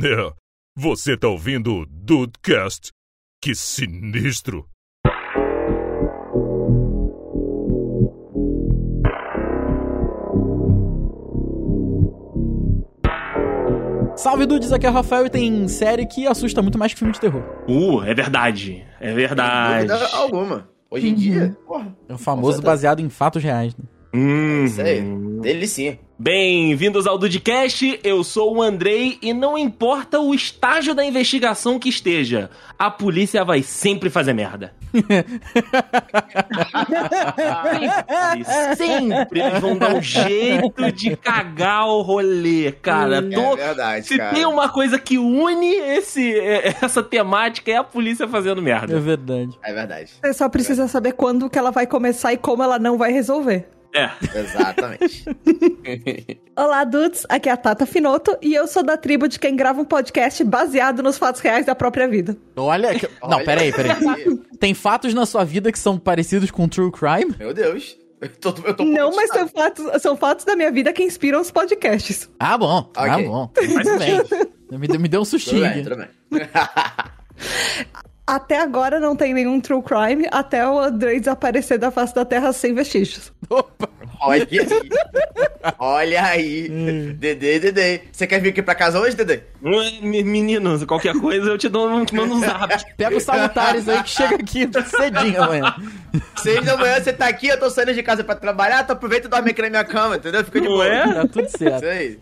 É, você tá ouvindo o Dudecast? Que sinistro! Salve dudes, aqui é o Rafael e tem série que assusta muito mais que filme de terror. Uh, é verdade. É verdade. Dúvida alguma. Hoje em dia, porra. É o famoso baseado em fatos reais. Né? Hum. Isso aí. Delicinha. Bem-vindos ao Dudcast, eu sou o Andrei e não importa o estágio da investigação que esteja, a polícia vai sempre fazer merda. sempre, sempre eles vão dar um jeito de cagar o rolê, cara. É Tô- verdade, Se cara. tem uma coisa que une esse, é, essa temática é a polícia fazendo É merda. verdade. É verdade. Você só precisa saber quando que ela vai começar e como ela não vai resolver. É. Exatamente. Olá, dudes. Aqui é a Tata Finoto e eu sou da tribo de quem grava um podcast baseado nos fatos reais da própria vida. Olha. que- Não, Olha peraí, peraí. aí. Tem fatos na sua vida que são parecidos com true crime? Meu Deus. Eu tô, eu tô Não, mas são fatos, são fatos da minha vida que inspiram os podcasts. Ah, bom. Ah, Ok. bom. Muito bem. Me deu, me deu um Tudo sustinho. bem, aqui. tudo bem. Até agora não tem nenhum true crime até o Andrei desaparecer da face da Terra sem vestígios. Opa. Olha aí. Olha aí. Dedê, Dedê. Você quer vir aqui pra casa hoje, Dedê? Me- Menino, qualquer coisa eu te dou um, mando um zap. Pega os salutares aí que chega aqui cedinho amanhã. Seis da manhã você tá aqui, eu tô saindo de casa pra trabalhar, tu aproveita e dorme aqui na minha cama, entendeu? Fica de boa. é? Tá tudo certo. Isso aí.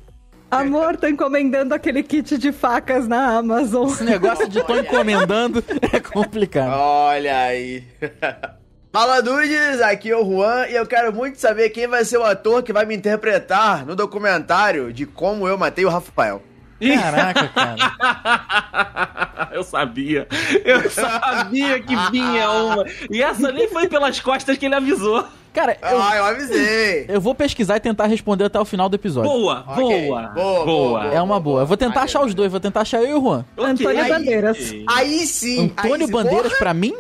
Amor, tô encomendando aquele kit de facas na Amazon. Esse negócio de tô encomendando é complicado. Olha aí. Fala Dudes, aqui é o Juan e eu quero muito saber quem vai ser o ator que vai me interpretar no documentário de como eu matei o Rafael. Caraca, cara. Eu sabia. Eu sabia que vinha uma. E essa nem foi pelas costas que ele avisou. Cara, eu, Ah, eu avisei. eu vou pesquisar e tentar responder até o final do episódio. Boa, Ok. boa, Boa, boa, É uma boa. Eu vou tentar achar os dois, vou tentar achar eu e o Juan. Ok. Antônio Aí- Bandeiras. Aí sim. aí Antônio sim. Bandeiras Porra. pra mim?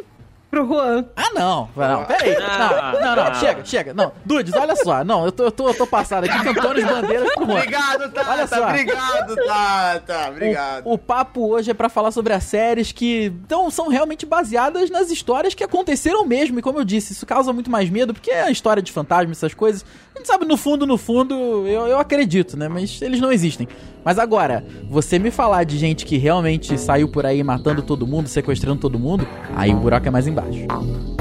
Pro Juan. Ah, não. Não, peraí. Ah, Não, não, não. Chega, chega. Não, Dudes, olha só. Não, eu tô, eu tô, eu tô passado aqui com Antônio Bandeiras pro Juan. Obrigado, Tata. Olha só. Obrigado, Tata. Obrigado. O, o papo hoje é pra falar sobre as séries que então, são realmente baseadas nas histórias que aconteceram mesmo. E como eu disse, isso causa muito mais medo, porque é a história de fantasma, essas coisas. A gente sabe, no fundo, no fundo, eu, eu acredito, né? Mas eles não existem. Mas agora, você me falar de gente que realmente saiu por aí matando todo mundo, sequestrando todo mundo, aí o buraco é mais embaixo. Eu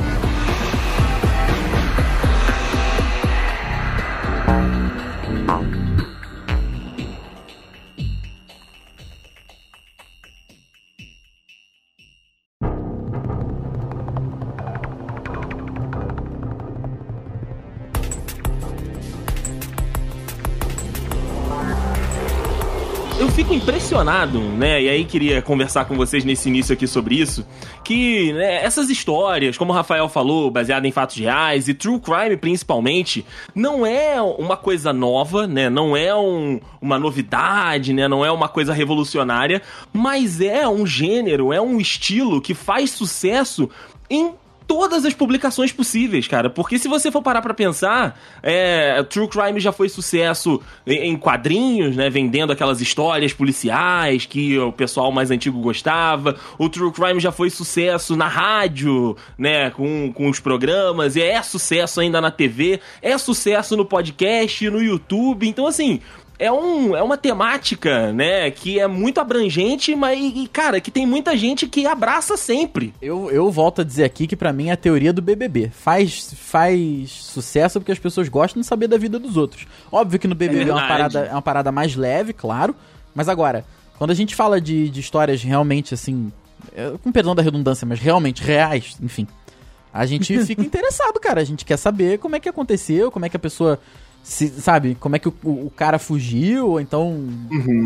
impressionado, né? E aí queria conversar com vocês nesse início aqui sobre isso. Que né, essas histórias, como o Rafael falou, baseadas em fatos reais e true crime principalmente, não é uma coisa nova, né? Não é um- uma novidade, né? Não é uma coisa revolucionária, mas é um gênero, é um estilo que faz sucesso em todas as publicações possíveis, cara. Porque se você for parar pra pensar, é, True Crime já foi sucesso em em quadrinhos, né? Vendendo aquelas histórias policiais que o pessoal mais antigo gostava. O True Crime já foi sucesso na rádio, né? Com, com os programas. E é sucesso ainda na TV. É sucesso no podcast, no YouTube. Então, assim. É, um, é uma temática, né, que é muito abrangente, mas, e, cara, que tem muita gente que abraça sempre. Eu, eu volto a dizer aqui que pra mim é a teoria do BBB. Faz, faz sucesso porque as pessoas gostam de saber da vida dos outros. Óbvio que no BBB é, uma, verdade. parada, é uma parada mais leve, claro. Mas agora, quando a gente fala de, de histórias realmente assim, é, com perdão da redundância, mas realmente reais, enfim, a gente fica interessado, cara. A gente quer saber como é que aconteceu, como é que a pessoa. Se- sabe, como é que o, o- o cara fugiu, ou então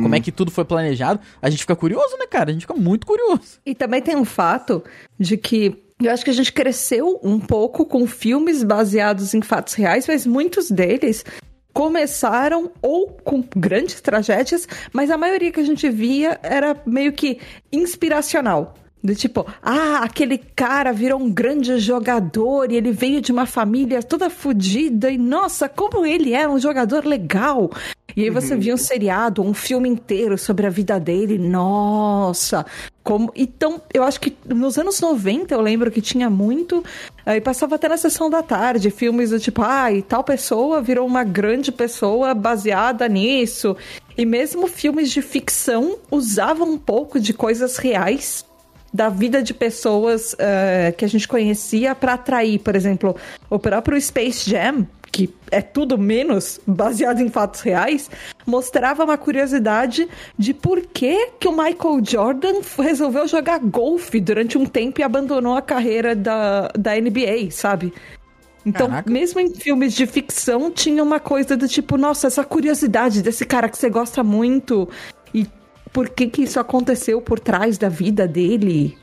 como é que tudo foi planejado. A gente fica curioso, né, cara? A gente fica muito curioso. E também tem um fato de que eu acho que a gente cresceu um pouco com filmes baseados em fatos reais, mas muitos deles começaram ou com grandes tragédias, mas a maioria que a gente via era meio que inspiracional. Do tipo, ah, aquele cara virou um grande jogador e ele veio de uma família toda fodida e nossa, como ele é um jogador legal. E aí você via um seriado, um filme inteiro sobre a vida dele, nossa. Como... Então, eu acho que nos anos 90 eu lembro que tinha muito, aí passava até na sessão da tarde, filmes do tipo, ah, e tal pessoa virou uma grande pessoa baseada nisso. E mesmo filmes de ficção usavam um pouco de coisas reais da vida de pessoas uh, que a gente conhecia para atrair, por exemplo, o próprio Space Jam, que é tudo menos baseado em fatos reais, mostrava uma curiosidade de por que, que o Michael Jordan resolveu jogar golfe durante um tempo e abandonou a carreira da, da NBA, sabe? Então, Caraca. mesmo em filmes de ficção, tinha uma coisa do tipo, nossa, essa curiosidade desse cara que você gosta muito e por que, que isso aconteceu por trás da vida dele.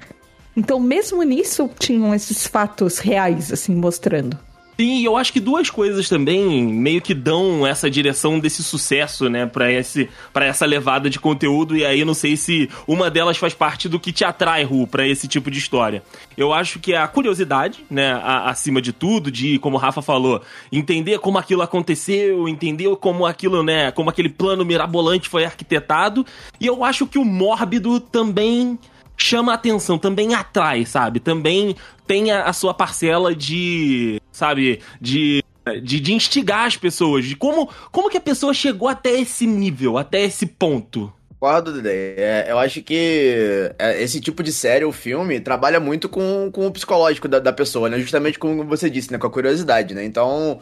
Então, mesmo nisso, tinham esses fatos reais, assim, mostrando. Sim, eu acho que duas coisas também meio que dão essa direção desse sucesso, né, para esse para essa levada de conteúdo e aí não sei se uma delas faz parte do que te atrai, Ru, para esse tipo de história. Eu acho que é a curiosidade, né, a, acima de tudo, de como o Rafa falou, entender como aquilo aconteceu, entender como aquilo, né, como aquele plano mirabolante foi arquitetado, e eu acho que o mórbido também chama atenção, também atrai, sabe? Também tem a, a sua parcela de, sabe, de de, de, instigar as pessoas, de como, como que a pessoa chegou até esse nível, até esse ponto. Concordo, é, eu acho que é, esse tipo de série ou filme trabalha muito com, com o psicológico da, da pessoa, né? Justamente como você disse, né? Com a curiosidade, né? Então,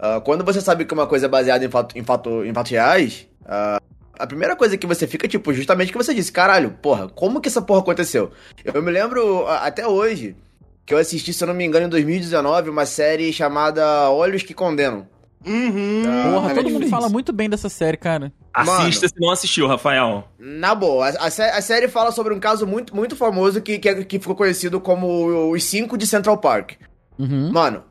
uh, quando você sabe que uma coisa é baseada em, fato, em, fato, em fatos reais, uh, a primeira coisa que você fica, tipo, justamente que você disse, caralho, porra, como que essa porra aconteceu? Eu me lembro até hoje que eu assisti, se eu não me engano, em 2019, uma série chamada Olhos que Condenam. Uhum. Porra, todo mundo fala muito bem dessa série, cara. Assista Mano, se não assistiu, Rafael. Na boa, a, a, a, série fala sobre um caso muito, muito famoso que, que, que ficou conhecido como os cinco de Central Park. Uhum. Mano,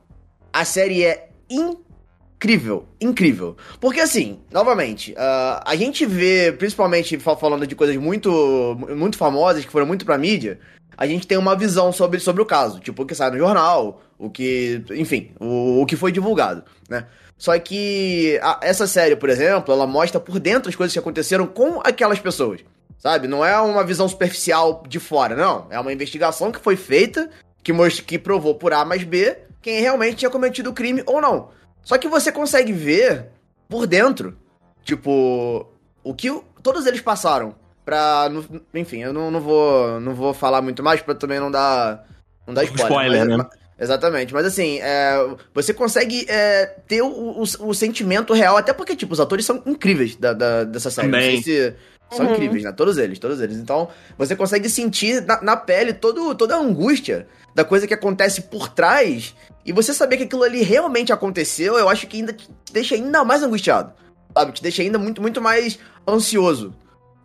a série é incrível, incrível. Porque assim, novamente, uh, a gente vê, principalmente falando de coisas muito, muito famosas que foram muito pra mídia, a gente tem uma visão sobre, sobre o caso, tipo o que sai no jornal, o que, enfim, o, o que foi divulgado, né? Só que a, essa série, por exemplo, ela mostra por dentro as coisas que aconteceram com aquelas pessoas, sabe? Não é uma visão superficial de fora, não. É uma investigação que foi feita, que, most que provou por A mais B quem realmente tinha cometido o crime ou não. Só que você consegue ver por dentro, tipo, o que todos eles passaram pra. Enfim, eu não, não, vou, não vou falar muito mais pra também não dar, não dar spoiler. spoiler mas, né? Exatamente, mas assim, é, você consegue é, ter o, o, o, sentimento real, até porque, tipo, os atores são incríveis da, da dessa série. Também. Se, são uhum. incríveis, né? Todos eles, todos eles. Então, você consegue sentir na, na, pele todo, toda a angústia da coisa que acontece por trás. E você saber que aquilo ali realmente aconteceu, eu acho que ainda te deixa ainda mais angustiado. Sabe? Te deixa ainda muito, muito mais ansioso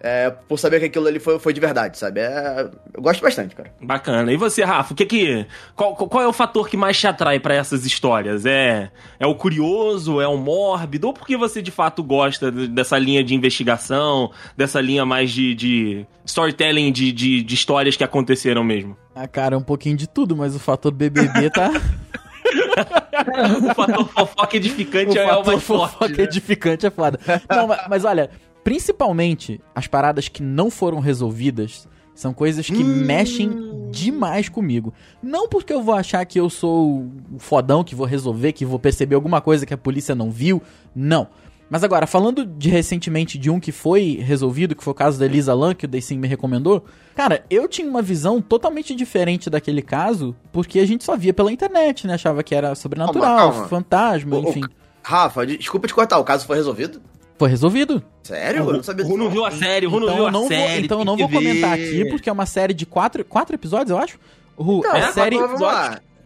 é, por saber que aquilo ali foi, foi de verdade, sabe? É, eu gosto bastante, cara. Bacana. E você, Rafa, o que que. Qual, qual é o fator que mais te atrai para essas histórias? É, é o curioso, é o mórbido? Ou porque você de fato gosta dessa linha de investigação, dessa linha mais de, de storytelling de, de, de histórias que aconteceram mesmo? Ah, cara, é um pouquinho de tudo, mas o fator BBB tá. o fator fofoca edificante o é o mais forte. fofoca né? edificante é foda. Não, mas, mas olha, Principalmente as paradas que não foram resolvidas são coisas que hum. mexem demais comigo. Não porque eu vou achar que eu sou o fodão, que vou resolver, que vou perceber alguma coisa que a polícia não viu. Não. Mas agora, falando de recentemente de um que foi resolvido, que foi o caso da Elisa Lam, que o Daysim me recomendou, cara, eu tinha uma visão totalmente diferente daquele caso, porque a gente só via pela internet, né? Achava que era sobrenatural, calma, calma. fantasma, o, enfim. O, Rafa, desculpa te cortar, o caso foi resolvido? Foi resolvido. Sério? Eu não sabia disso. não viu a série, o então, não viu a não série. Vou, então eu não vou comentar aqui, porque é uma série de quatro, quatro episódios, eu acho. Ru, não, a série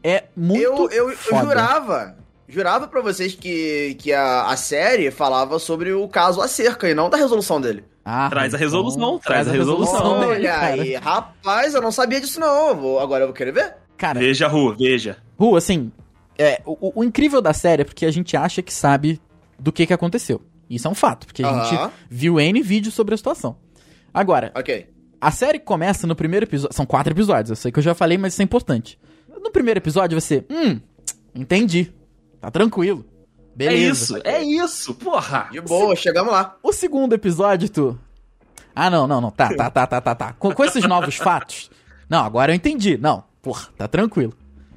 é muito Eu, eu, eu jurava, jurava pra vocês que, que a, a série falava sobre o caso acerca e não da resolução dele. Ah, traz a resolução, traz, traz a resolução, resolução dele. Olha aí, rapaz, eu não sabia disso não. Vou, agora eu vou querer ver. Cara, veja, Ru, veja. Ru, assim, é, o, o, incrível da série é porque a gente acha que sabe do que, que aconteceu. Isso é um fato, porque a gente viu N vídeos sobre a situação. Agora, okay. A série começa no primeiro episódio. São quatro episódios, eu sei que eu já falei, mas isso é importante. No primeiro episódio você. Hum, entendi. Tá tranquilo. É Beleza. isso, é isso, porra. De boa, chegamos lá. O segundo episódio, tu. Ah, não, não, não. Tá, tá, tá, tá, tá, tá. Com, com esses novos fatos. Não, agora eu entendi. Não, porra, tá tranquilo.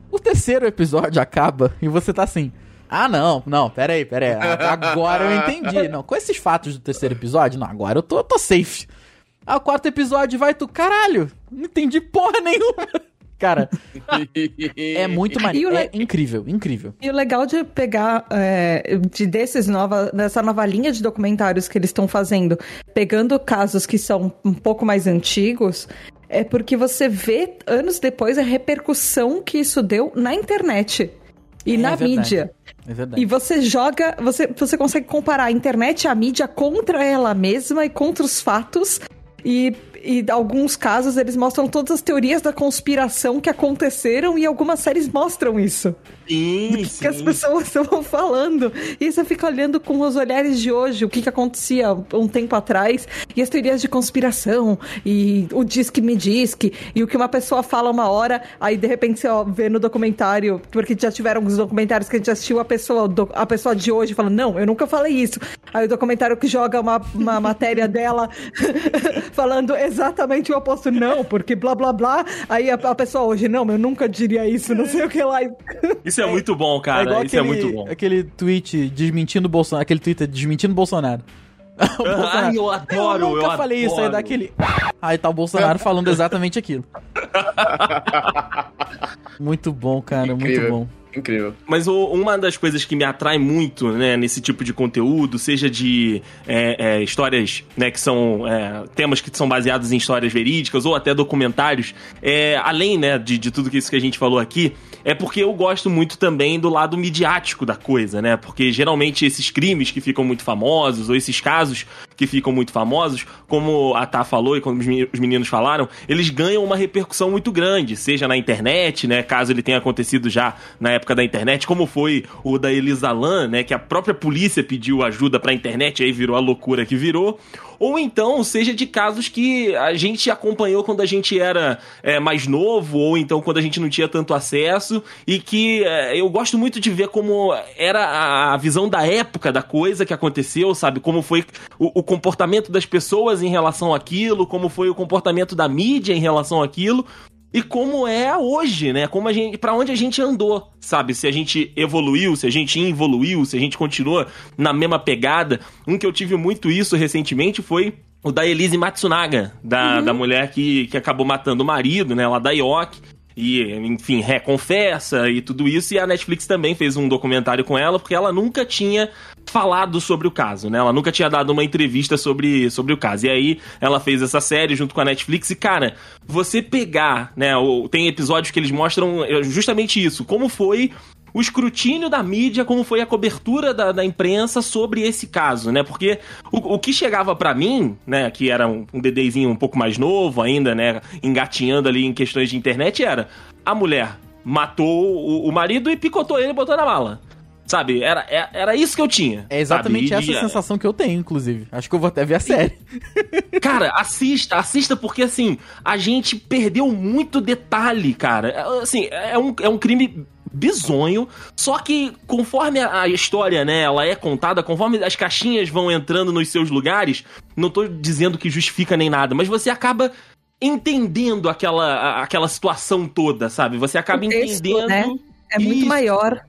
O terceiro episódio acaba e você tá assim. Ah, não, não, pera aí, pera aí. Agora eu entendi. Não, com esses fatos do terceiro episódio, não, agora eu tô, eu tô safe. Ah, o quarto episódio vai tu, caralho, não entendi porra nenhuma. Cara, é muito maneiro. É le- incrível, incrível. E o legal de pegar é, de desses nova, dessa nova linha de documentários que eles estão fazendo, pegando casos que são um pouco mais antigos, é porque você vê anos depois a repercussão que isso deu na internet e É na verdade. mídia. É verdade. E você joga, você, você consegue comparar a internet a mídia contra ela mesma e contra os fatos. E, e alguns casos eles mostram todas as teorias da conspiração que aconteceram e algumas séries mostram isso. Sim, O que as pessoas estavam falando. E você fica olhando com os olhares de hoje o que, que acontecia um tempo atrás. E as teorias de conspiração. E o diz que me diz que. E o que uma pessoa fala uma hora. Aí de repente você ó, vê no documentário. Porque já tiveram alguns documentários que a gente assistiu. A pessoa, do- a pessoa de hoje falando: Não, eu nunca falei isso. Aí o documentário que joga uma, uma matéria dela falando exatamente o oposto. Não, porque blá blá blá. Aí a, a pessoa hoje: Não, eu nunca diria isso. Não sei o que lá. Isso é muito bom, cara. Isso é muito bom. aquele tweet desmentindo o Bolsonaro. Aquele Twitter desmentindo o Bolsonaro. Bolsonaro, Ai, eu adoro, Eu nunca eu falei isso aí adoro. daquele. Aí tá o Bolsonaro falando exatamente aquilo. Muito bom, cara, muito Incrível. bom. Incrível. Mas o- uma das coisas que me atrai muito, né, nesse tipo de conteúdo, seja de é, é, histórias, né, que são é, temas que são baseados em histórias verídicas ou até documentários, é, além, né, de, de tudo isso que a gente falou aqui, é porque eu gosto muito também do lado midiático da coisa, né? Porque geralmente esses crimes que ficam muito famosos ou esses casos que ficam muito famosos, como a Tá falou e como os meni- os meninos falaram, eles ganham uma repercussão muito grande, seja na internet, né? Caso ele tenha acontecido já na época da internet, como foi o da Elisa Lam, né? Que a própria polícia pediu ajuda pra internet, aí virou a loucura que virou. Ou então, seja de casos que a gente acompanhou quando a gente era é, mais novo, ou então quando a gente não tinha tanto acesso, e que é, eu gosto muito de ver como era a, visão da época da coisa que aconteceu, sabe? Como foi o, o comportamento das pessoas em relação àquilo, como foi o comportamento da mídia em relação àquilo. E como é hoje, né? Como a gente, para onde a gente andou, sabe? Se a gente evoluiu, se a gente involuiu, se a gente continua na mesma pegada. Um que eu tive muito isso recentemente foi o da Elise Matsunaga, da, da mulher que, que acabou matando o marido, né? Lá da York. E, enfim, reconfessa e tudo isso. E a Netflix também fez um documentário com ela, porque ela nunca tinha falado sobre o caso, né? Ela nunca tinha dado uma entrevista sobre, sobre o caso. E aí ela fez essa série junto com a Netflix. E, cara, você pegar, né? Tem episódios que eles mostram eh, justamente isso. Como foi o escrutínio da mídia, como foi a cobertura da, da imprensa sobre esse caso, né? Porque o, o que chegava pra mim, né, que era um, um bebezinho um pouco mais novo ainda, né, engatinhando ali em questões de internet, era a mulher matou o, o marido e picotou ele e botou na mala. Sabe? Era, é- era isso que eu tinha. É exatamente sabe? Essa e- sensação que eu tenho, inclusive. Acho que eu vou até ver a série. Cara, assista, assista, porque assim, a gente perdeu muito detalhe, cara. É, Assim, é um, é um crime bizonho, só que conforme a, história, né, ela é contada, conforme as caixinhas vão entrando nos seus lugares, não tô dizendo que justifica nem nada, mas você acaba entendendo aquela, aquela situação toda, sabe? Você acaba O texto, entendendo. né? É muito Isso. maior.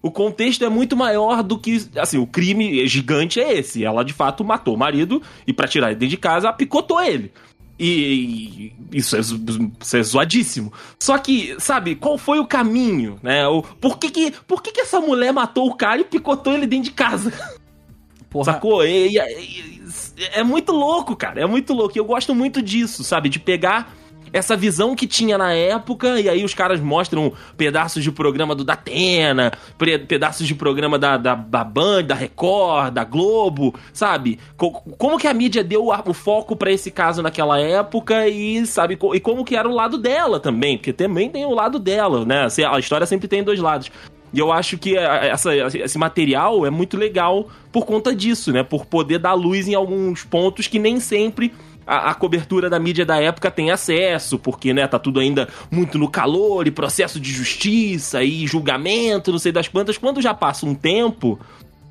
O contexto é muito maior do que. Assim, o crime gigante é esse. Ela de fato matou o marido e, pra tirar ele dentro de casa, picotou ele. E, e isso, é, isso é zoadíssimo. Só que, sabe, qual foi o caminho, né? O, por que, que, por que, que essa mulher matou o cara e picotou ele dentro de casa? Porra, Sacou? E- e- é muito louco, cara. É muito louco. E eu gosto muito disso, sabe? De pegar essa visão que tinha na época, e aí os caras mostram pedaços de programa do Datena, pedaços de programa da, da, da Band, da Record, da Globo, sabe? Co- como que a mídia deu o foco pra esse caso naquela época e, sabe, e como que era o lado dela também, porque também tem o lado dela, né? Assim, A história sempre tem dois lados. E eu acho que a- essa- esse material é muito legal por conta disso, né? Por poder dar luz em alguns pontos que nem sempre a, a cobertura da mídia da época tem acesso, porque, né, tá tudo ainda muito no calor e processo de justiça e julgamento, não sei das quantas. Quando já passa um tempo,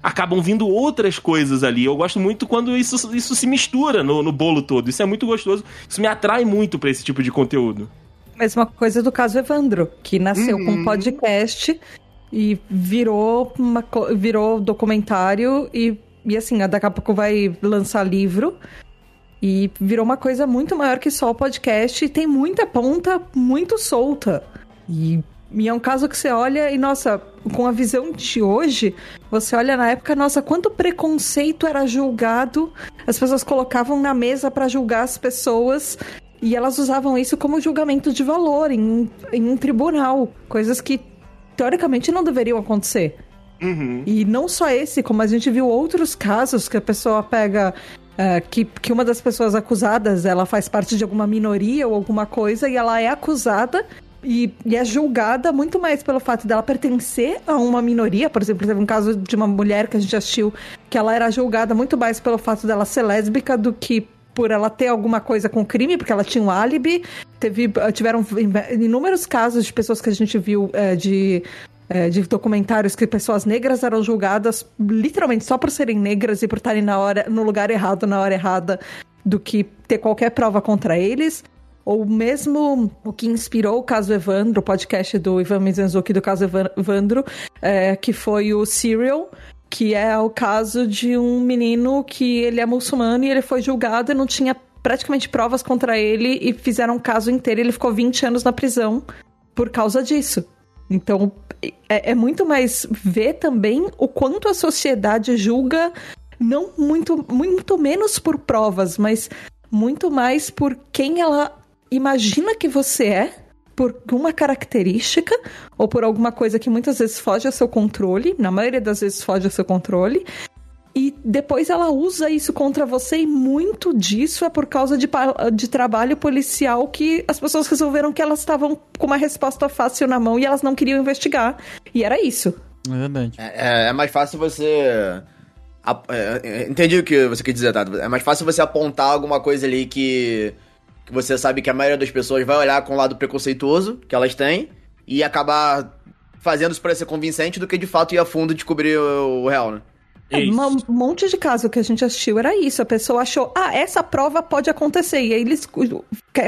acabam vindo outras coisas ali. Eu gosto muito quando isso, isso se mistura no, no bolo todo. Isso é muito gostoso. Isso me atrai muito pra esse tipo de conteúdo. Mesma coisa do caso Evandro, que nasceu com um podcast e virou, uma, virou documentário e, e assim, daqui a pouco vai lançar livro. E virou uma coisa muito maior que só o podcast e tem muita ponta muito solta. E, e é um caso que você olha e, nossa, com a visão de hoje, você olha na época, nossa, quanto preconceito era julgado. As pessoas colocavam na mesa pra julgar as pessoas e elas usavam isso como julgamento de valor em, em um tribunal. Coisas que teoricamente não deveriam acontecer. E não só esse, como a gente viu outros casos que a pessoa pega. É, que, que uma das pessoas acusadas ela faz parte de alguma minoria ou alguma coisa e ela é acusada e, e é julgada muito mais pelo fato dela pertencer a uma minoria. Por exemplo, teve um caso de uma mulher que a gente assistiu que ela era julgada muito mais pelo fato dela ser lésbica do que por ela ter alguma coisa com crime, porque ela tinha um álibi. Teve, tiveram inúmeros casos de pessoas que a gente viu é, de é, de documentários que pessoas negras eram julgadas literalmente só por serem negras e por estarem na hora, no lugar errado, na hora errada, do que ter qualquer prova contra eles. Ou mesmo o que inspirou o caso Evandro, o podcast do Ivan Mizanzuki do caso Evan- Evandro, é, que foi o Serial, que é o caso de um menino que ele é muçulmano e ele foi julgado e não tinha praticamente provas contra ele e fizeram um caso inteiro ele ficou 20 anos na prisão por causa disso. Então, é, é muito mais ver também o quanto a sociedade julga, não muito, muito menos por provas, mas muito mais por quem ela imagina que você é, por uma característica ou por alguma coisa que muitas vezes foge ao seu controle, na maioria das vezes foge ao seu controle. E depois ela usa isso contra você, e muito disso é por causa de, de trabalho policial que as pessoas resolveram que elas estavam com uma resposta fácil na mão e elas não queriam investigar. E era isso. É verdade. É, é mais fácil você. a- é, é, entendi o que você quer dizer, Tato. É mais fácil você apontar alguma coisa ali que. que você sabe que a maioria das pessoas vai olhar com o lado preconceituoso que elas têm e acabar fazendo isso parecer convincente do que de fato ir a fundo descobrir o, o real, né? É, um monte de caso que a gente assistiu era isso. A pessoa achou, ah, essa prova pode acontecer. E aí eles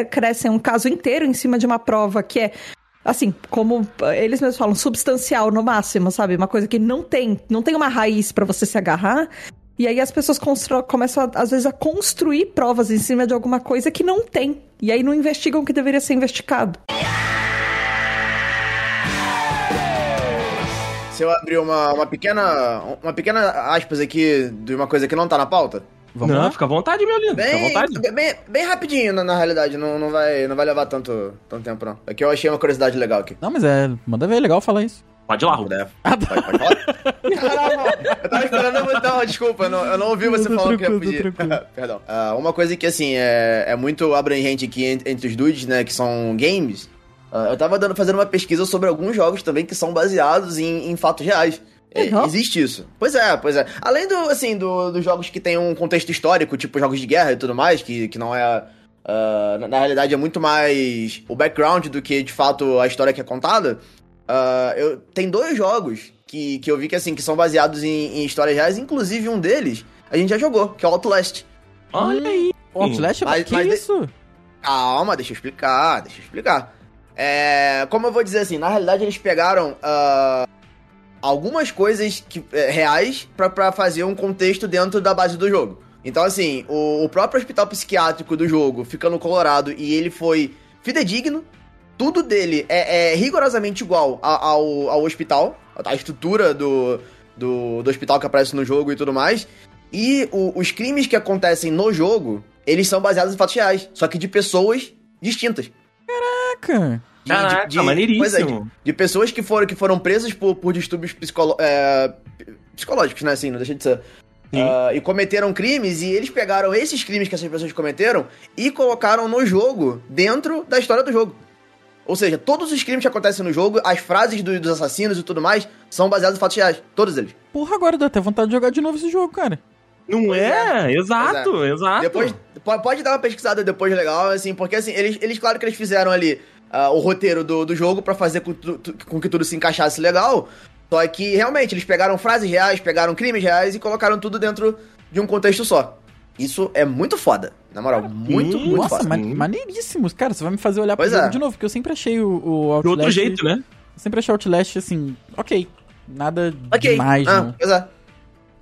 crescem um caso inteiro em cima de uma prova que é, assim, como eles mesmos falam, substancial no máximo, sabe? Uma coisa que não tem, não tem uma raiz pra você se agarrar. E aí as pessoas começam, a- às vezes, a construir provas em cima de alguma coisa que não tem. E aí não investigam o que deveria ser investigado. Se eu abrir uma, uma pequena. Uma pequena aspas aqui de uma coisa que não tá na pauta. Vamos não, lá? fica à vontade, meu lindo. Fica à Bem, vontade. bem, bem rapidinho, na, na realidade. Não, não, vai, não vai levar tanto, tanto tempo, não. Aqui eu achei uma curiosidade legal aqui. Não, mas é. Manda ver, é legal falar isso. Pode ir lá, Ru. Puder. Pode, pode falar? Caramba, eu tava esperando muito. Não, desculpa, eu não, eu não ouvi você falando que tô pedir. Perdão. Ah, uma coisa que, assim, é, é muito abrangente aqui en- entre os dudes, né, que são games. Ah, eu tava dando, fazendo uma pesquisa sobre alguns jogos também que são baseados em, em fatos reais. É, Legal. existe isso. Pois é, pois é. Além do, assim, do, dos jogos que tem um contexto histórico, tipo jogos de guerra e tudo mais, que, que não é. ah, na, na realidade é muito mais o background do que de fato a história que é contada. Ah, eu, tem dois jogos que, que eu vi que assim que são baseados em, em histórias reais, inclusive um deles a gente já jogou, que é o Outlast. Olha aí. O Outlast, Mas- que mas de- isso? Calma, deixa eu explicar, deixa eu explicar. É, como eu vou dizer assim, na realidade eles pegaram ah, algumas coisas que, é, reais pra fazer um contexto dentro da base do jogo. Então, assim, o, o próprio hospital psiquiátrico do jogo fica no Colorado e ele foi fidedigno. Tudo dele é, é rigorosamente igual a- ao, ao hospital, a estrutura do, do, do hospital que aparece no jogo e tudo mais. E o- os crimes que acontecem no jogo, eles são baseados em fatos reais, só que de pessoas distintas. Caraca. De, Caraca, de, maneiríssimo. pois é, de, de pessoas que foram, que foram presas por, por distúrbios psicolo- é, psicológicos, né? Assim, não deixa de ser. Ah, e cometeram crimes, e eles pegaram esses crimes que essas pessoas cometeram e colocaram no jogo, dentro da história do jogo. Ou seja, todos os crimes que acontecem no jogo, as frases do- dos assassinos e tudo mais, são baseados em fatos reais. Todos eles. Porra, agora dá até vontade de jogar de novo esse jogo, cara. Não é? Exato, exato. Depois, po- pode dar uma pesquisada depois legal, assim, porque assim, eles, eles claro que eles fizeram ali ah, o roteiro do, do jogo pra fazer com, tu- com que tudo se encaixasse legal. Só que realmente eles pegaram frases reais, pegaram crimes reais e colocaram tudo dentro de um contexto só. Isso é muito foda. Na moral, muito, muito Nossa, foda. man maneiríssimos. Cara, você vai me fazer olhar Pois pro jogo é. de novo, porque eu sempre achei o, o De Outlast... outro jeito, né? Eu sempre achei o Outlast, assim, ok. Nada Ok. demais, ah, não. pois é.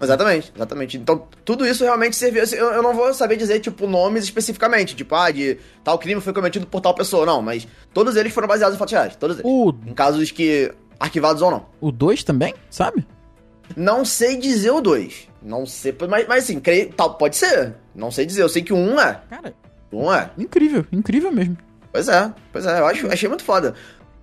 Exatamente, exatamente. Então, tudo isso realmente serviu. assim, Eu, eu não vou saber dizer, tipo, nomes especificamente, tipo, ah, de tal crime foi cometido por tal pessoa, não, mas todos eles foram baseados em fatos reais, todos eles. O Em casos que. arquivados ou não. o 2 também, sabe? Não sei dizer o 2. Não sei, mas, mas assim, creio, tal, pode ser. Não sei dizer. Eu sei que o 1 um é. Cara, O 1 um é. incrível, incrível mesmo. Pois é, pois é, eu acho, achei muito foda.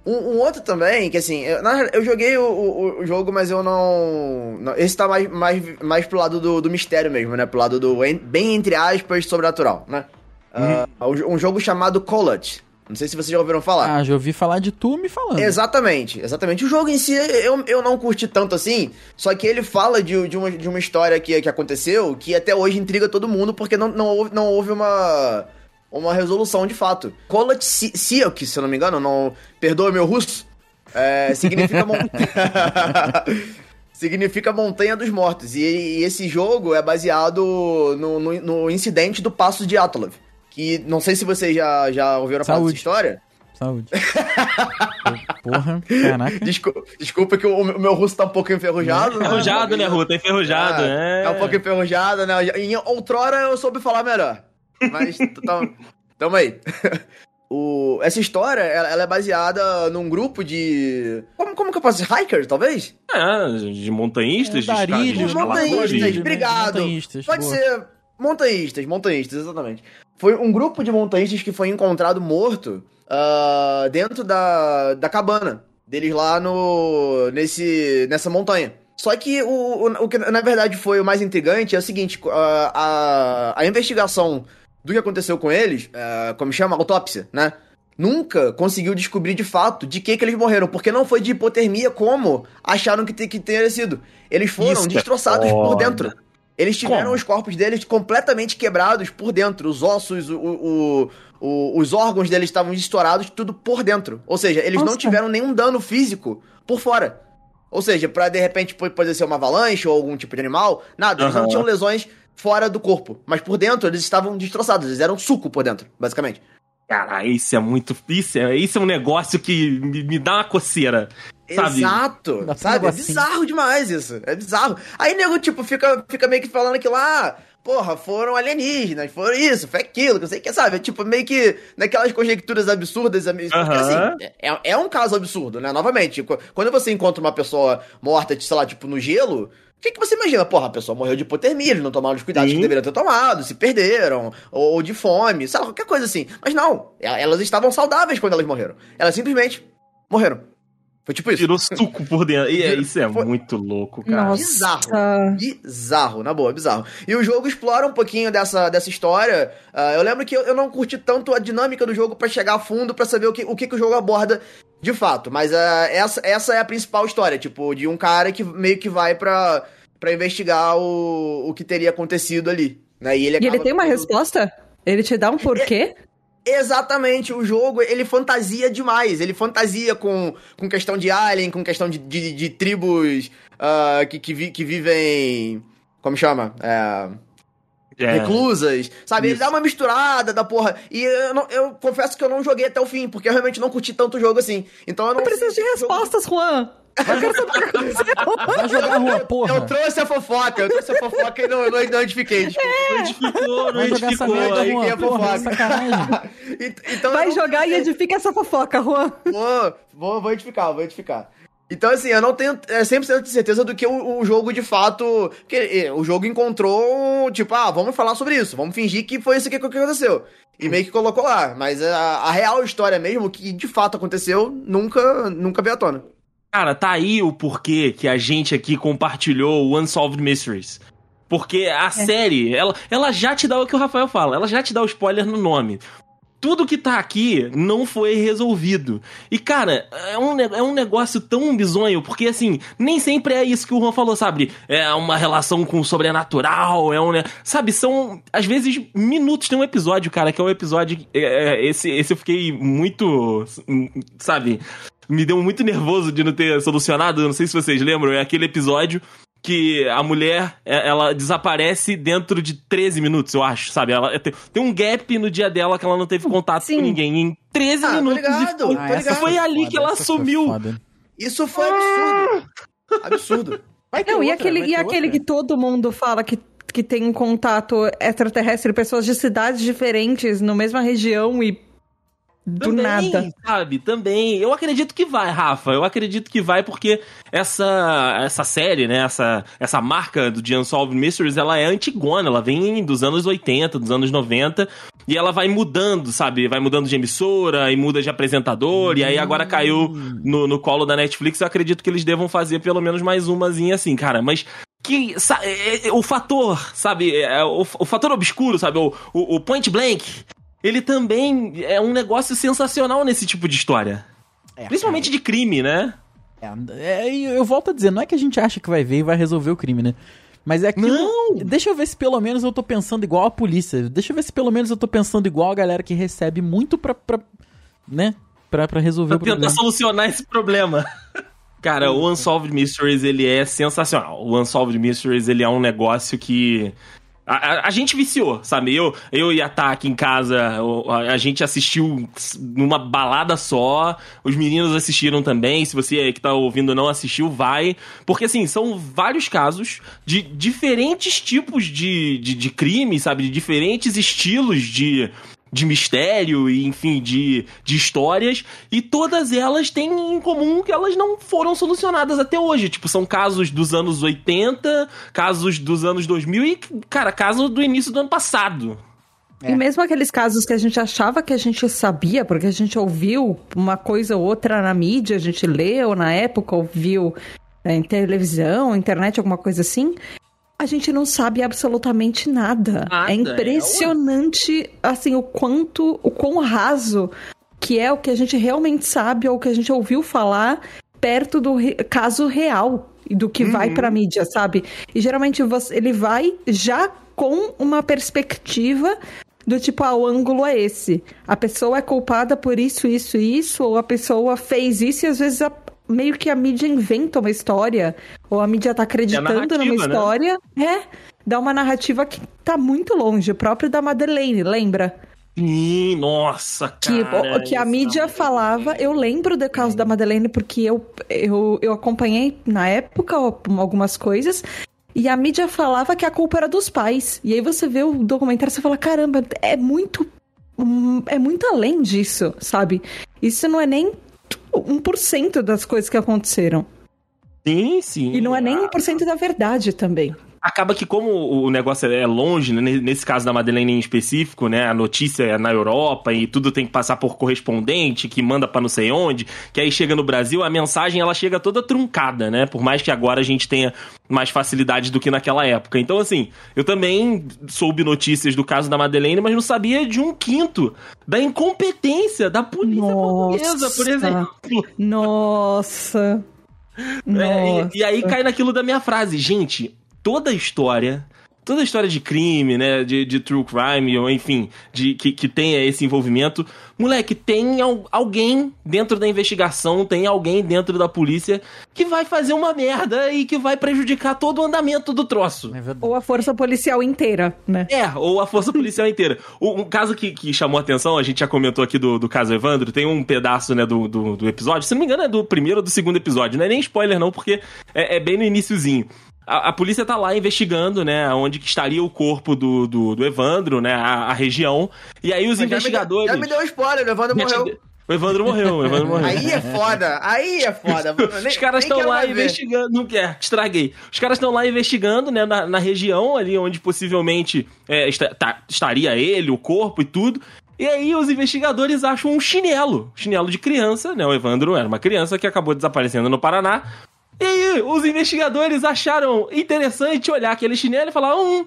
Um, um outro também, que assim, eu, na, eu joguei o, o, o jogo, mas eu não. não- esse tá mais, mais, mais pro lado do, do mistério mesmo, né? Pro lado do, bem entre aspas, sobrenatural, né? Ah, um, um jogo chamado Collet. Não sei se vocês já ouviram falar. Ah, já ouvi falar de tu me falando. Exatamente, exatamente. O jogo em si eu, eu não curti tanto assim, só que ele fala de, de, uma, de uma história que, que aconteceu que até hoje intriga todo mundo porque não, não, houve, não houve uma, uma resolução de fato. Kolat Si- Siok, se eu não me engano, não, perdoa meu russo, é, significa, mon... significa Montanha dos Mortos. E, e esse jogo é baseado no, no, no incidente do Passo de Atlov. Que não sei se vocês já, já ouviram falar dessa história. Saúde. Porra, caraca. Desculpa, desculpa que o, o meu russo tá um pouco enferrujado. né? Enferrujado, né, Rua? Tá enferrujado, É, é. é um pouco enferrujado, né? Em outrora eu soube falar melhor. Mas tam, tamo aí. O, essa história, ela, ela é baseada num grupo de... Como, como que eu posso dizer? Hikers, talvez? É, de montanhistas, de Andarilhos, escaladores, montanhistas, escaladores. obrigado. Montanhistas, Pode boa. ser montanhistas, montanhistas, exatamente. Foi um grupo de montanhistas que foi encontrado morto ah, dentro da, da cabana deles lá no nesse nessa montanha. Só que o, o, o que na verdade foi o mais intrigante é o seguinte, ah, a, a investigação do que aconteceu com eles, ah, como chama, autópsia, né? Nunca conseguiu descobrir de fato de que, que eles morreram, porque não foi de hipotermia como acharam que, te, que teria sido. Eles foram Isso é destroçados por foda. dentro. Eles tiveram Como? os corpos deles completamente quebrados por dentro. Os ossos, o, o- o- os órgãos deles estavam estourados, tudo por dentro. Ou seja, eles não Nossa. tiveram nenhum dano físico por fora. Ou seja, pra de repente po- poder ser uma avalanche ou algum tipo de animal, nada. Eles não tinham lesões fora do corpo. Mas por dentro eles estavam destroçados. Eles eram suco por dentro, basicamente. Cara, isso é muito. Isso é, isso é um negócio que me, me dá uma coceira. Sabe? Exato. Sabe? É assim. bizarro demais isso. É bizarro. Aí nego, tipo, fica, fica meio que falando que lá, porra, foram alienígenas, foram isso, foi aquilo, que eu sei o que, sabe? É, Tipo, meio que naquelas conjecturas absurdas. porque, Aham. assim, é, é um caso absurdo, né? Novamente, qu- quando você encontra uma pessoa morta, sei lá, tipo, no gelo. O que, que você imagina? Porra, a pessoa morreu de hipotermia, eles não tomaram os cuidados Sim. que deveriam ter tomado, se perderam, ou, ou de fome, sei lá, qualquer coisa assim. Mas não, elas estavam saudáveis quando elas morreram. Elas simplesmente morreram. Foi tipo isso. Tirou suco por dentro. E é, isso é foi- muito louco, cara. Nossa. Bizarro. Bizarro, na boa, bizarro. E o jogo explora um pouquinho dessa, dessa história. Ah, eu lembro que eu, eu não curti tanto a dinâmica do jogo pra chegar a fundo pra saber o que, o que, que o jogo aborda de fato. Mas ah, essa, essa é a principal história, tipo, de um cara que meio que vai pra, pra investigar o, o que teria acontecido ali. Né? E ele, E ele tem uma resposta? Ele te dá um porquê? Exatamente, o jogo, ele fantasia demais. Ele fantasia com, com questão de alien, com questão de, de, de tribos ah, que, que, vi- que vivem. Como chama? É, É. reclusas. Sabe? Ele Isso. dá uma misturada da porra. E eu, não- eu confesso que eu não joguei até o fim, porque eu realmente não curti tanto o jogo assim. Então eu não. Eu preciso de o jogo- respostas, Juan. Eu que aconteceu. Vai jogar rua, Eu porra. trouxe a fofoca, eu trouxe a fofoca e não, não identifiquei. Desculpa. É. Identificou, não Vai jogar essa identificou. merda, Aí, que é Juan. Porra, fofoca. Então, eu Vai não- jogar e edifica essa fofoca, Juan. Vou, vou, vou edificar, vou edificar. Então, assim, eu não tenho é, 100% de certeza do que o, o jogo de fato. Porque é, o jogo encontrou, tipo, ah, vamos falar sobre isso, vamos fingir que foi isso aqui que aconteceu. E meio que colocou lá. Mas a, a real história mesmo, que de fato aconteceu, nunca, nunca veio à tona. Cara, tá aí o porquê que a gente aqui compartilhou o Unsolved Mysteries. Porque a série, ela, ela já te dá o que o Rafael fala, ela já te dá o spoiler no nome. Tudo que tá aqui não foi resolvido. E, cara, é um, é um negócio tão bizonho, porque, assim, nem sempre é isso que o Juan falou, sabe? É uma relação com o sobrenatural, é um. Sabe, são, às vezes, minutos. Tem um episódio, cara, que é um episódio. é, é, esse, esse eu fiquei muito. Sabe? Me deu muito nervoso de não ter solucionado. Não sei se vocês lembram, é aquele episódio que a mulher, é, ela desaparece dentro de 13 minutos, eu acho, sabe? Ela tem, tem um gap no dia dela que ela não teve contato Sim. com ninguém. Em 13 Ah, tô minutos. ligado, e foi, ligado. foi ali que ela foi sumiu. foda. Isso foi absurdo. Absurdo. Não, e outra, aquele, vai e aquele que todo mundo fala que, que tem um contato extraterrestre, pessoas de cidades diferentes, na mesma região e do Também, nada. sabe? Também. Eu acredito que vai, Rafa. Eu acredito que vai porque essa essa série, né, essa essa marca do The Unsolved Mysteries, ela é antigona, ela vem dos anos 80, dos anos 90, e ela vai mudando, sabe? Vai mudando de emissora e muda de apresentador, e aí agora caiu no, no colo da Netflix. Eu acredito que eles devam fazer pelo menos mais umazinha assim, cara, mas que sa- é- é- o fator, sabe, é, o, o fator obscuro, sabe, o, o, o point blank, ele também é um negócio sensacional nesse tipo de história. É, Principalmente de crime, né? É, é, eu volto a dizer, não é que a gente acha que vai ver e vai resolver o crime, né? Mas é que. Não! Deixa eu ver se pelo menos eu tô pensando igual a polícia. Deixa eu ver se pelo menos eu tô pensando igual a galera que recebe muito pra. pra né? Pra, pra resolver Pra o tentar problema. solucionar esse problema. Cara, o Unsolved Mysteries, ele é sensacional. O Unsolved Mysteries, ele é um negócio que... A, a- a gente viciou, sabe? Eu, eu e a Tá aqui em casa, a, a gente assistiu numa balada só. Os meninos assistiram também. Se você que tá ouvindo não assistiu, vai. Porque, assim, são vários casos de diferentes tipos de, de, de crime, sabe? De diferentes estilos de, de mistério e, enfim, de, de histórias. E todas elas têm em comum que elas não foram solucionadas até hoje. Tipo, são casos dos anos 80, casos dos anos 2000 e, cara, caso do início do ano passado. E mesmo aqueles casos que a gente achava que a gente sabia, porque a gente ouviu uma coisa ou outra na mídia, a gente leu na época, ouviu é, em televisão, internet, alguma coisa assim, a gente não sabe absolutamente nada. Nada, é impressionante, assim, o quanto, o quão raso que é o que a gente realmente sabe ou o que a gente ouviu falar perto do re- caso real e do que vai pra mídia, sabe? E geralmente você, ele vai já com uma perspectiva do tipo, ah, o ângulo é esse. A pessoa é culpada por isso, isso e isso, ou a pessoa fez isso e às vezes a- meio que a mídia inventa uma história, ou a mídia tá acreditando numa narrativa, né? história. É, dá uma narrativa que tá muito longe, o próprio da Madeleine, lembra? Sim, nossa, Que, cara. que a isso mídia é- falava, eu lembro do caso da Madeleine porque eu, eu, eu acompanhei na época algumas coisas, e a mídia falava que a culpa era dos pais. E aí você vê o documentário e você fala, caramba, é muito. hum, É muito além disso, sabe? Isso não é nem 1% das coisas que aconteceram. Sim, sim. E não é nem Ah, 1% da verdade também. Acaba que como o negócio é longe, né, nesse caso da Madeleine em específico, né, a notícia é na Europa e tudo tem que passar por correspondente, que manda pra não sei onde, que aí chega no Brasil, a mensagem ela chega toda truncada, né, por mais que agora a gente tenha mais facilidade do que naquela época. Então, assim, eu também soube notícias do caso da Madeleine, mas não sabia de um quinto da incompetência da polícia portuguesa, por exemplo. Nossa. É, Nossa. e, e aí cai naquilo da minha frase, gente, toda história, toda história de crime, né, de, de true crime, ou enfim, de que, que tenha esse envolvimento, moleque, tem al- alguém dentro da investigação, tem alguém dentro da polícia que vai fazer uma merda e que vai prejudicar todo o andamento do troço. É. Ou a força policial inteira, né? É, ou a força policial inteira. O- Um caso que, que chamou a atenção, a gente já comentou aqui do, do caso Evandro, tem um pedaço, né, do, do, do episódio, se não me engano é do primeiro ou do segundo episódio, não é nem spoiler não, porque é, é bem no iniciozinho. A, a polícia tá lá investigando, né, onde que estaria o corpo do, do, do Evandro, né, a, a região, e aí os Mas já me deu- investigadores... Já me deu um spoiler, o Evandro te morreu. deu- O Evandro morreu, o Evandro morreu. Aí é foda, aí é foda. Nem- Os caras estão lá investigando. Não quer, estraguei. Os caras estão lá investigando, né, na, na região ali onde possivelmente é, esta- tá- estaria ele, o corpo e tudo. E aí os investigadores acham um chinelo. Chinelo de criança, né? O Evandro era uma criança que acabou desaparecendo no Paraná. E aí os investigadores acharam interessante olhar aquele chinelo e falar: hum,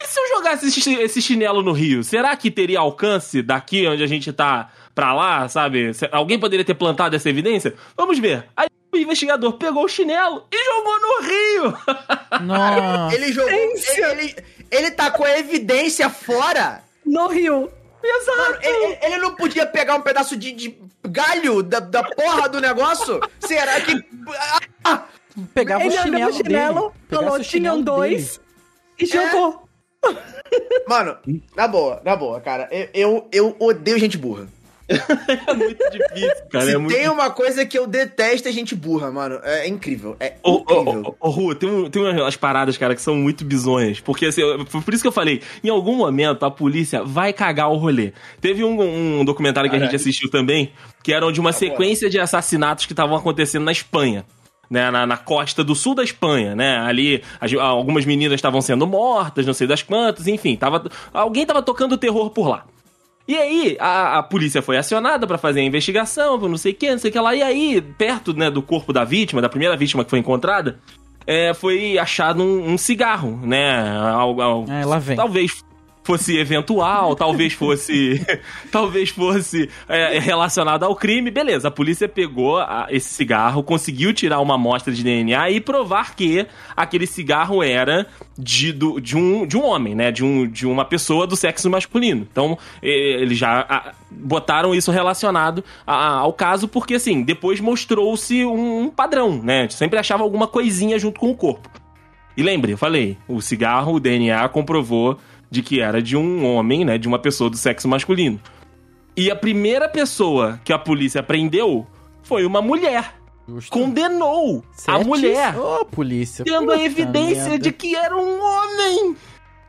E se eu jogasse esse, chi- esse chinelo no rio, será que teria alcance daqui onde a gente tá pra lá, sabe? Se- Alguém poderia ter plantado essa evidência? Vamos ver. Aí o investigador pegou o chinelo e jogou no rio. Nossa. Ele jogou. Ele, ele, ele tacou a evidência fora. No Rio. Mano, ele, ele não podia pegar um pedaço de, de galho da, da porra do negócio? Será que. Ah, Pegava Ele o chinelo com o chinelo, dele. Falou, tinham dois, e jogou. Mano, na boa, na boa, cara. Eu, eu, eu odeio gente burra. É muito difícil, cara. Se é muito tem uma coisa que eu detesto é gente burra, mano. É, incrível. É Ô, ô, incrível. ô, Ru, tem, um- tem umas paradas, cara, que são muito bizonhas. Porque, assim, por isso que eu falei, em algum momento a polícia vai cagar o rolê. Teve um, um documentário que a gente assistiu também, que era de uma sequência de assassinatos que estavam acontecendo na Espanha. Né, na, na costa do sul da Espanha, né? Ali, as- algumas meninas estavam sendo mortas, não sei das quantas, enfim, tava, alguém tava tocando terror por lá. E aí, a, a polícia foi acionada pra fazer a investigação, pra não sei o que, não sei o que lá. E aí, perto né, do corpo da vítima, da primeira vítima que foi encontrada, é, foi achado um, um cigarro, né? Al- al- É, lá vem. Talvez fosse eventual, talvez fosse. talvez fosse é, relacionado ao crime. Beleza, a polícia pegou a- esse cigarro, conseguiu tirar uma amostra de DNA e provar que aquele cigarro era de, do- de, um, de um homem, né? De, um, de uma pessoa do sexo masculino. Então, eles já ah, botaram isso relacionado a- ao caso, porque assim, depois mostrou-se um, um padrão, né? A gente sempre achava alguma coisinha junto com o corpo. E lembre, eu falei, o cigarro, o DNA comprovou de que era de um homem, né, de uma pessoa do sexo masculino. E a primeira pessoa que a polícia prendeu foi uma mulher. Justo. Condenou a Sete? mulher, Ô, polícia. tendo a evidência merda. de que era um homem.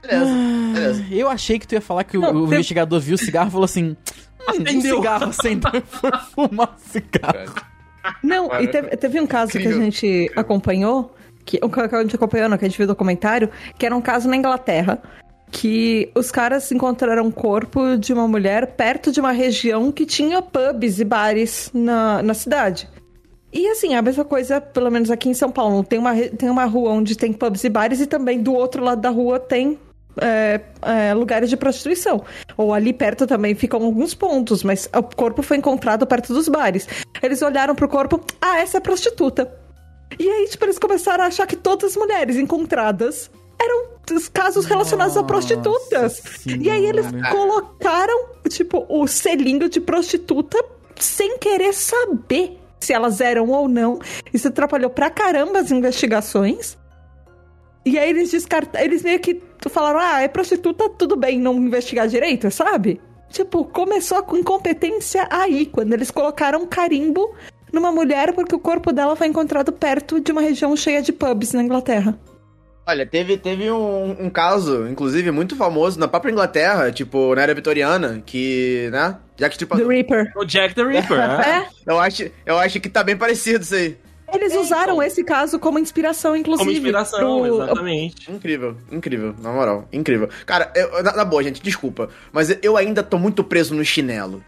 Beleza, beleza. Eu achei que tu ia falar que o, Não, o tem- investigador viu o cigarro e falou assim: hum, um Acendeu. cigarro acendeu e foi fumar cigarro. Não, e teve, teve um caso incrível, que a gente acompanhou, que, o que a gente acompanhou, não, que a gente viu o documentário, que era um caso na Inglaterra, que os caras encontraram um corpo de uma mulher perto de uma região que tinha pubs e bares na, na cidade. E assim, a mesma coisa, pelo menos aqui em São Paulo, tem uma, tem uma rua onde tem pubs e bares e também do outro lado da rua tem é, é, lugares de prostituição. Ou ali perto também ficam alguns pontos, mas o corpo foi encontrado perto dos bares. Eles olharam pro corpo, ah, essa é prostituta. E aí, tipo, eles começaram a achar que todas as mulheres encontradas eram os casos relacionados a Nossa prostitutas. E aí eles Senhora. colocaram, tipo, o selinho de prostituta sem querer saber se elas eram ou não. Isso atrapalhou pra caramba as investigações. E aí eles descartaram, eles meio que falaram, ah, é prostituta, tudo bem não investigar direito, sabe? Tipo, começou com incompetência aí, quando eles colocaram um carimbo numa mulher porque o corpo dela foi encontrado perto de uma região cheia de pubs na Inglaterra. Olha, teve, teve um, um caso, inclusive, muito famoso na própria Inglaterra, tipo, na era vitoriana, que, né? Jack The Stripador. Reaper. O Jack the Ripper, né? É, Eu acho, eu acho que tá bem parecido isso aí. eles usaram esse caso como inspiração, inclusive. Como inspiração, pro- exatamente. Incrível, incrível, na moral, incrível. Cara, eu- na, na boa, gente, desculpa, mas eu ainda tô muito preso no chinelo.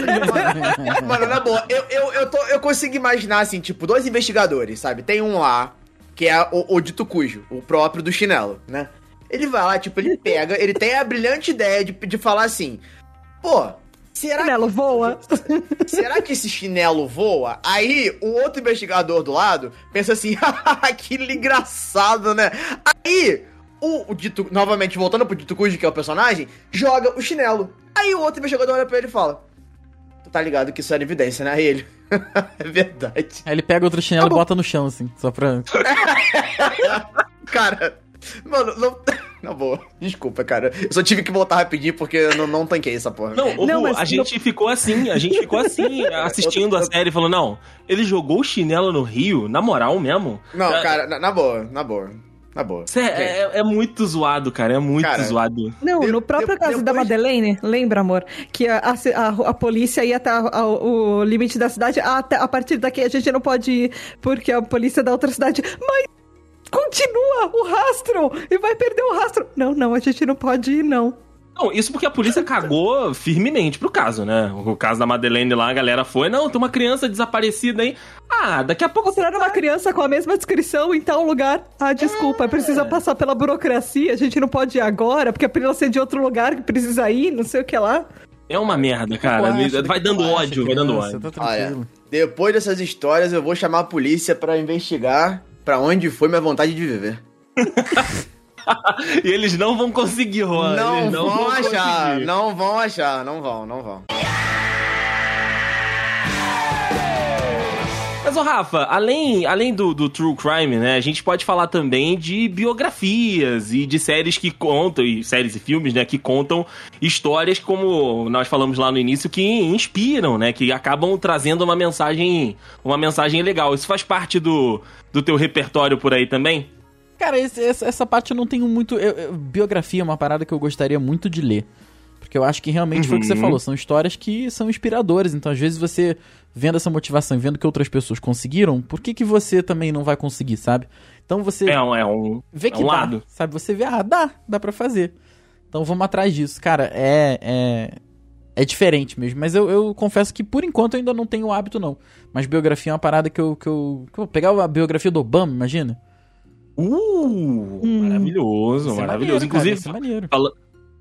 Mano, mano, na boa, eu, eu, eu, tô, eu consigo imaginar, assim, tipo, dois investigadores, sabe? Tem um lá, que é o, o dito cujo, o próprio do chinelo, né? Ele vai lá, tipo, ele pega, ele tem a brilhante ideia de, de falar assim, pô, será que Chinelo voa. Será que esse chinelo voa? Aí o outro investigador do lado pensa assim, "Haha, que engraçado, né? Aí o, o dito, novamente voltando pro dito cujo, que é o personagem, joga o chinelo. Aí o outro investigador olha pra ele e fala: tá ligado que isso era evidência, né? Aí ele. é verdade. Aí ele pega outro chinelo e Tá bom. bota no chão, assim, só pra. Cara, mano, não. Na boa, desculpa, cara. Eu só tive que voltar rapidinho porque eu não, não tanquei essa porra. Não, ô, Não, a gente ficou assim, a gente ficou assim, assistindo a série, falou, não, ele jogou o chinelo no Rio, na moral mesmo? Não, É, cara, na, na boa, na boa. Na boa. Cê- é, é- é muito zoado, cara, é muito Cara, zoado. Não, De- no próprio de- caso da depois- Madeleine, lembra, amor? Que a, a, a- a polícia ia até a- a- o limite da cidade. Ah, até- a partir daqui a gente não pode ir, porque a polícia da outra cidade. Mas continua o rastro! E vai perder o rastro! Não, não, a gente não pode ir, não. Não, isso porque a polícia cagou firmemente pro caso, né? O caso da Madeleine lá, a galera foi, não, tem uma criança desaparecida aí. Ah, daqui a pouco. Consideraram uma criança com a mesma descrição em tal lugar. Ah, desculpa, precisa passar pela burocracia, a gente não pode ir agora, porque é pra ela ser de outro lugar que precisa ir, não sei o que lá. É uma merda, cara. Relaxa, vai dando ódio, vai dando criança, ódio. Tá Olha, depois dessas histórias eu vou chamar a polícia pra investigar pra onde foi minha vontade de viver. e eles não vão conseguir, Juan. não, eles vão, achar, conseguir. não vão achar, não vão, não vão. Mas, ô Rafa, além, além do, do True Crime, né, a gente pode falar também de biografias e de séries que contam, e séries e filmes, né, que contam histórias como nós falamos lá no início, que inspiram, né, que acabam trazendo uma mensagem, uma mensagem legal. Isso faz parte do, do teu repertório por aí também? Cara, esse- essa, essa parte eu não tenho muito. eu- eu- biografia é uma parada que eu gostaria muito de ler. Porque eu acho que realmente foi o que você Uhum. falou. São histórias que são inspiradoras. Então, às vezes, você vendo essa motivação e vendo que outras pessoas conseguiram, por que, que você também não vai conseguir, sabe? Então você É um, é um, vê é que um dá, lado. sabe? Você vê, ah, dá, dá pra fazer. Então vamos atrás disso. Cara, é. É, é diferente mesmo. Mas eu, eu confesso que por enquanto eu ainda não tenho o hábito, não. Mas biografia é uma parada que eu. Que eu, que eu pegava a biografia do Obama, imagina. Uh, maravilhoso, Isso é maravilhoso. maneiro, cara, Inclusive, isso é maneiro. Fala-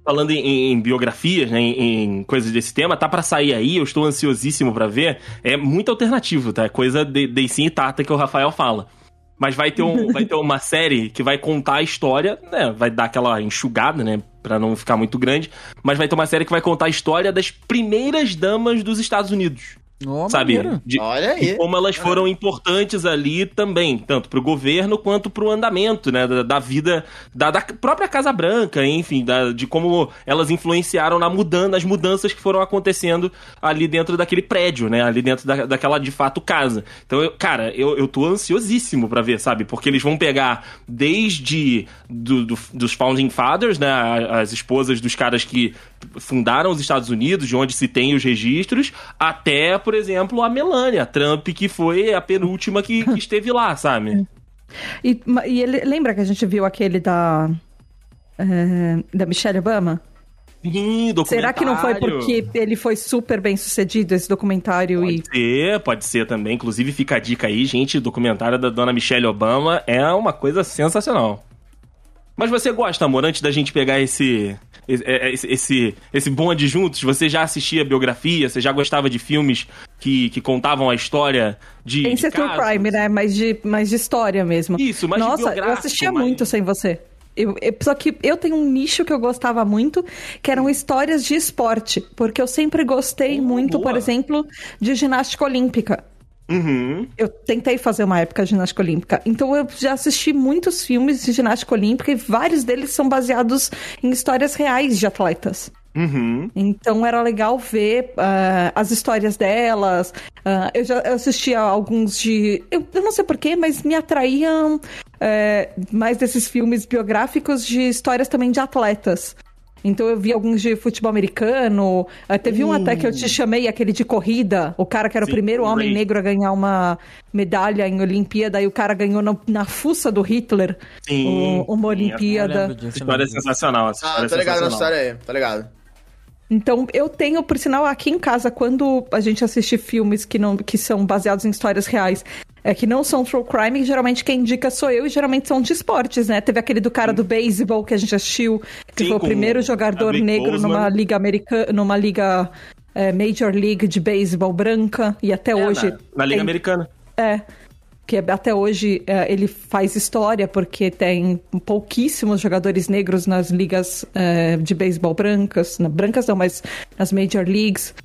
Falando em, em biografias, né, em, em coisas desse tema, tá pra sair aí, eu estou ansiosíssimo pra ver. É muito alternativo, tá? É coisa de Deicinho e Tata que o Rafael fala. Mas vai ter, um, vai ter uma série que vai contar a história, né? Vai dar aquela enxugada, né? Pra não ficar muito grande. Mas vai ter uma série que vai contar a história das primeiras damas dos Estados Unidos. Ó, sabe? De- Olha e aí. como elas foram importantes ali também, tanto pro governo quanto pro andamento, né, da, da vida da, da própria Casa Branca, enfim, da- de como elas influenciaram na mudança, nas mudanças que foram acontecendo ali dentro daquele prédio, né, ali dentro da, daquela, de fato, casa. Então, eu, cara, eu, eu tô ansiosíssimo pra ver, sabe, porque eles vão pegar desde do- do- dos Founding Fathers, né, as esposas dos caras que fundaram os Estados Unidos, de onde se tem os registros, até, por exemplo, a Melania Trump, que foi a penúltima que, que esteve lá, sabe? E, e ele, lembra que a gente viu aquele da. é, da Michelle Obama? Sim, Será que não foi porque ele foi super bem sucedido, esse documentário? E Pode ser, pode ser também. Inclusive, fica a dica aí, gente. O documentário da dona Michelle Obama é uma coisa sensacional. Mas você gosta, amor, antes da gente pegar esse. Esse, esse, esse, esse bonde juntos, você já assistia biografia? Você já gostava de filmes que, que contavam a história de. Tem de ser true crime, né? Mais de, mais de história mesmo. Isso, mais de Nossa, eu assistia mais- muito sem você. Eu, eu- só que eu tenho um nicho que eu gostava muito, que eram histórias de esporte. Porque eu sempre gostei Oh, muito, boa. por exemplo, de ginástica olímpica. Uhum. Eu tentei fazer uma época de ginástica olímpica. Então eu já assisti muitos filmes de ginástica olímpica e vários deles são baseados em histórias reais de atletas. Uhum. Então era legal ver ah, as histórias delas. Ah, eu já assistia alguns de. Eu, eu não sei porquê, mas me atraíam eh, mais desses filmes biográficos de histórias também de atletas. Então eu vi alguns de futebol americano. ah, teve um até que eu te chamei, aquele de corrida. O cara que era Sim, o primeiro homem Ray. negro a ganhar uma medalha em Olimpíada e o cara ganhou na, na fuça do Hitler Sim. o- uma Olimpíada. Essa história é sensacional. Essa Ah, é ligado sensacional. história aí, tá ligado. Então, eu tenho, por sinal, aqui em casa, quando a gente assiste filmes que, não, que são baseados em histórias reais, é, que não são true crime, geralmente quem indica sou eu, e geralmente são de esportes, né? Teve aquele do cara do beisebol que a gente assistiu, que Sim, foi o primeiro jogador negro Boseman. numa liga americana, numa liga é, Major League de beisebol branca, e até É, hoje... na, na Liga tem- Americana. é. Que até hoje é, ele faz história porque tem pouquíssimos jogadores negros nas ligas é, de beisebol brancas. Brancas não, mas nas Major Leagues.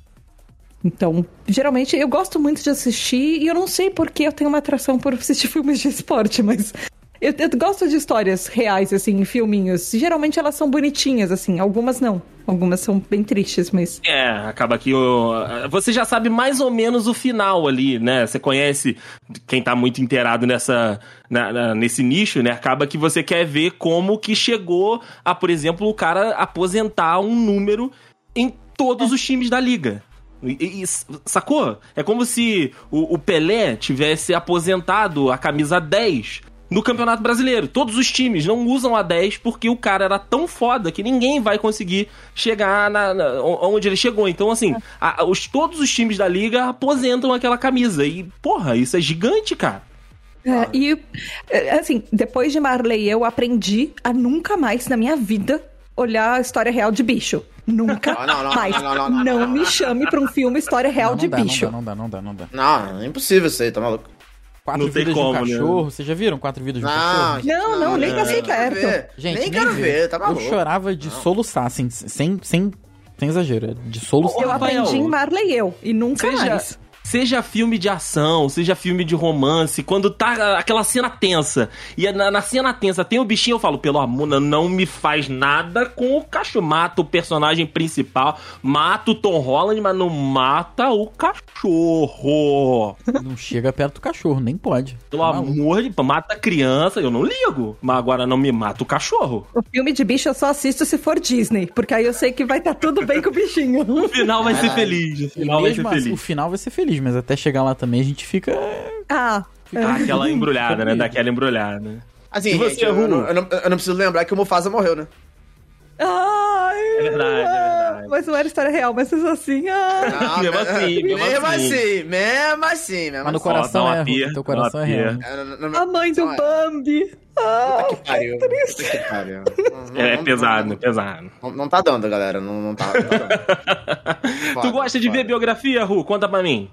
Então, geralmente eu gosto muito de assistir e eu não sei porque eu tenho uma atração por assistir filmes de esporte, mas eu, eu gosto de histórias reais, assim, em filminhos. Geralmente elas são bonitinhas, assim, algumas não. Algumas são bem tristes, mas. É, acaba que o... você já sabe mais ou menos o final ali, né? Você conhece quem tá muito inteirado nessa, na- na- nesse nicho, né? Acaba que você quer ver como que chegou a, por exemplo, o cara aposentar um número em todos os times da liga. E- e- sacou? É como se o, o Pelé tivesse aposentado a camisa 10 no Campeonato Brasileiro. Todos os times não usam a 10 porque o cara era tão foda que ninguém vai conseguir chegar na, na- onde ele chegou. Então, assim, a- os, todos os times da liga aposentam aquela camisa. E, porra, isso é gigante, cara. É, e, é, assim, depois de Marley, eu aprendi a nunca mais na minha vida olhar a história real de bicho. Nunca Não, não, não, mais. não, me chame pra um filme história real não, de dá, bicho. Não dá, não dá, não dá, não dá. Não, é impossível isso aí, tá maluco? Quatro Não tem vidas como, de né? um cachorro. Vocês já viram quatro vidas de um Não, cachorro? Não, não, nem passei quero perto. ver. Gente, nem quero ver, tá Eu maluco. chorava de soluçar, assim, sem, sem, sem exagero. é De soluçar. Eu aprendi em Marley eu. E nunca Seja, mais. Seja filme de ação, seja filme de romance, quando tá aquela cena tensa, e na, na cena tensa tem o bichinho, eu falo, pelo amor, não- me faz nada com o cachorro. Mata o personagem principal, mata o Tom Holland, mas não mata o cachorro. Não chega perto do cachorro, nem pode. Pelo Tá amor de mata a criança, eu não ligo. Mas agora não me mata o cachorro. O filme de bicho eu só assisto se for Disney, porque aí eu sei que vai estar tudo bem com o bichinho. No final vai ser Caralho. feliz. E final vai ser assim, o feliz. final vai ser feliz, mas até chegar lá também a gente fica. Ah, Dá aquela embrulhada, né? Daquela embrulhada. Assim, E você, gente, eu, Ru? eu não, eu não- eu não preciso lembrar que o Mufasa morreu, né? Ai, É verdade, é verdade. Mas não era história real, mas isso assim. Ah. Não, Mesmo assim, mesmo mesmo assim. assim, mesmo assim, mesmo Mas no assim. coração é, pia, teu coração é real. É, não- não- A mãe do é. Bambi. Ah, Que pariu. Puta que pariu. Não- É não- pesado, não- é pesado. Não, tá dando, galera. Não, não tá, não tá dando. Tu gosta de ver biografia, Ru? Conta pra mim.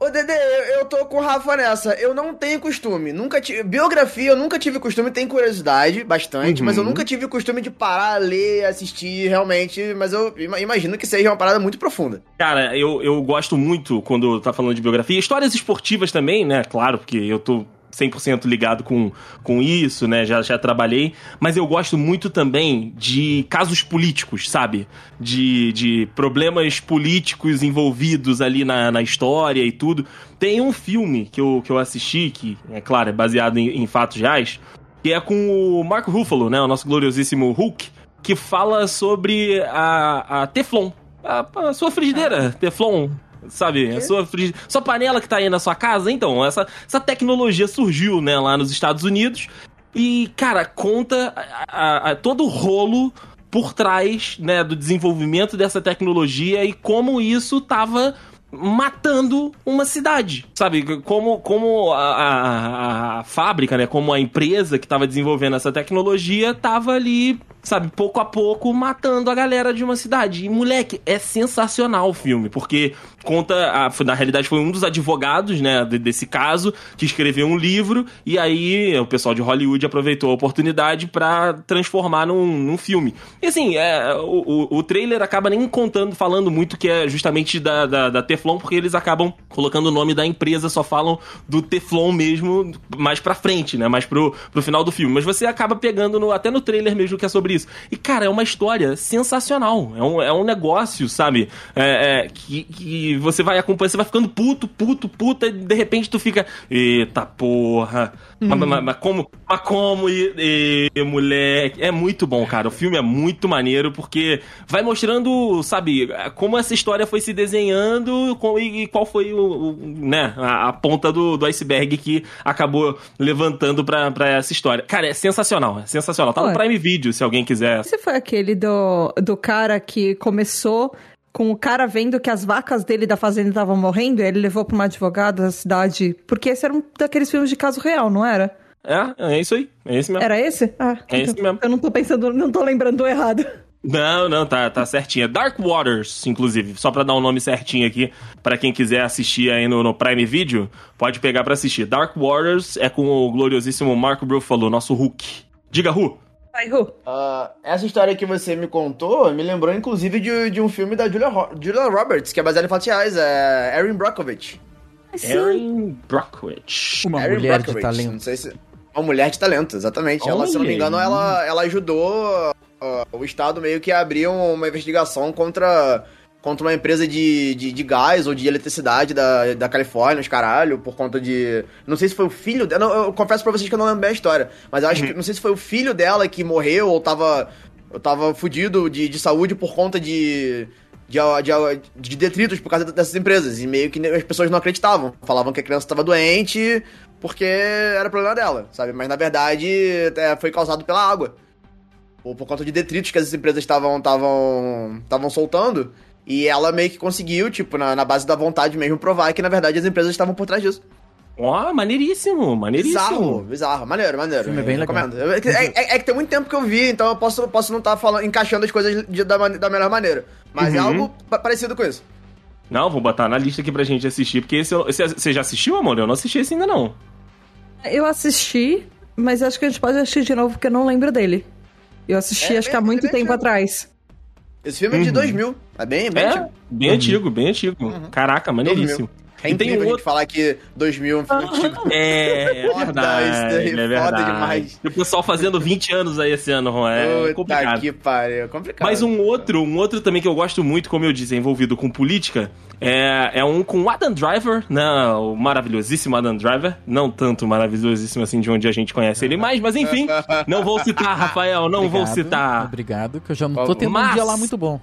Ô, Dedê, eu, eu tô com o Rafa nessa. Eu não tenho costume. Nunca tive. Biografia, eu nunca tive costume. Tenho curiosidade, bastante, Uhum. mas eu nunca tive costume de parar, ler, assistir, realmente. Mas eu ima- imagino que seja uma parada muito profunda. Cara, eu, eu gosto muito quando tá falando de biografia. Histórias esportivas também, né? Claro, porque eu tô 100% ligado com, com isso, né? Já, já trabalhei. Mas eu gosto muito também de casos políticos, sabe? De, de problemas políticos envolvidos ali na, na história e tudo. Tem um filme que eu, que eu assisti, que, é claro, é baseado em, em fatos reais, que é com o Mark Ruffalo, né? O nosso gloriosíssimo Hulk, que fala sobre a, a Teflon. A, a sua frigideira, Teflon. Sabe, a sua, frigi- sua panela que tá aí na sua casa, então, essa, essa tecnologia surgiu, né, lá nos Estados Unidos. E, cara, conta a- a- a- todo o rolo por trás, né, do desenvolvimento dessa tecnologia e como isso tava matando uma cidade, sabe? Como, como a, a- a fábrica, né? Como a empresa que estava desenvolvendo essa tecnologia tava ali, sabe? Pouco a pouco matando a galera de uma cidade. E, moleque, é sensacional o filme, porque conta, a, na realidade foi um dos advogados, né? de- desse caso, que escreveu um livro e aí o pessoal de Hollywood aproveitou a oportunidade pra transformar num, num filme. E assim, é, o, o, o trailer acaba nem contando, falando muito que é justamente da, da, da Teflon, porque eles acabam colocando o nome da empresa, só falam do Teflon mesmo mais pra frente, né? Mais pro, pro final do filme. Mas você acaba pegando no- até no trailer mesmo que é sobre isso. E, cara, é uma história sensacional. É um, é um negócio, sabe? É, é, que, que você vai acompanhando, você vai ficando puto, puto, puta, e de repente tu fica. Eita porra. Mas, mas- mas como? Mas como? E, e, moleque. É muito bom, cara. O filme é muito maneiro porque vai mostrando, sabe, como essa história foi se desenhando com- e, e qual foi o, o- né, a, a ponta do, do iceberg que acabou levantando pra, pra essa história. Cara, é sensacional, é sensacional. Tá no. Prime Video, se alguém quiser. Esse foi aquele do, do cara que começou com o cara vendo que as vacas dele da fazenda estavam morrendo, e ele levou pra uma advogada da cidade. Porque esse era um daqueles filmes de caso real, não era? É, é isso aí. É esse mesmo. Era esse? Ah, É esse mesmo. Eu não tô pensando, não tô lembrando errado. Não, não, tá, tá certinho. É Dark Waters, inclusive, só pra dar um nome certinho aqui, pra quem quiser assistir aí no, no Prime Video, pode pegar pra assistir. Dark Waters é com o gloriosíssimo Mark Ruffalo, nosso Hulk. Diga, Ru. Vai, Ru. Ah, essa história que você me contou me lembrou, inclusive, de, de um filme da Julia, Ro- Julia Roberts, que é baseado em fatos reais, é Erin Brockovich. Erin Brockovich. Uma Erin mulher de Brockovich, talento. Não sei se... Uma mulher de talento, exatamente. Ela, se eu não me Olha engano, ela, ela ajudou ah, o Estado meio que a abrir uma investigação contra, contra uma empresa de, de, de gás ou de eletricidade da, da Califórnia, os caralho, por conta de... Não sei se foi o filho dela... Eu, eu confesso pra vocês que eu não lembro bem a história, mas eu acho que... Não sei se foi o filho dela que morreu ou tava... Eu tava fudido de, de saúde por conta de, de, de, de detritos por causa dessas empresas. E meio que as pessoas não acreditavam. Falavam que a criança tava doente porque era problema dela, sabe? Mas na verdade é, foi causado pela água. Ou por conta de detritos que as empresas estavam soltando. E ela meio que conseguiu, tipo, na, na base da vontade mesmo, provar que na verdade as empresas estavam por trás disso. Ó, maneiríssimo, maneiríssimo. Bizarro, bizarro. Maneiro, maneiro. Filme é bem legal. É, é- é que tem muito tempo que eu vi, então eu posso, posso não estar falando, encaixando as coisas de- da, da melhor maneira. Mas é Uhum. algo pa- parecido com isso. Não, vou botar na lista aqui pra gente assistir, porque esse, esse- você já assistiu, amor? Eu não assisti esse ainda não. Eu assisti, mas acho que a gente pode assistir de novo porque eu não lembro dele. Eu assisti É, acho que há bem- muito bem tempo antigo. atrás. Esse filme é de 2000. É bem, bem É, antigo. bem antigo, bem antigo. Caraca, maneiríssimo. É E tem incrível a gente outro- falar que 2000 é um filme antigo. É, é Foda, verdade, isso daí, é foda verdade. demais. E o pessoal fazendo 20 anos aí esse ano, Ron, é Puta complicado. que pariu. Complicado. Mas um outro, um outro também que eu gosto muito, como eu disse, é envolvido com política, é, é um com o Adam Driver, né? O maravilhosíssimo Adam Driver. Não tanto maravilhosíssimo assim de onde a gente conhece ele mais, mas enfim, não vou citar, Rafael, não vou Obrigado, citar. Obrigado, que eu já não tô tendo um Mas- dia lá muito bom.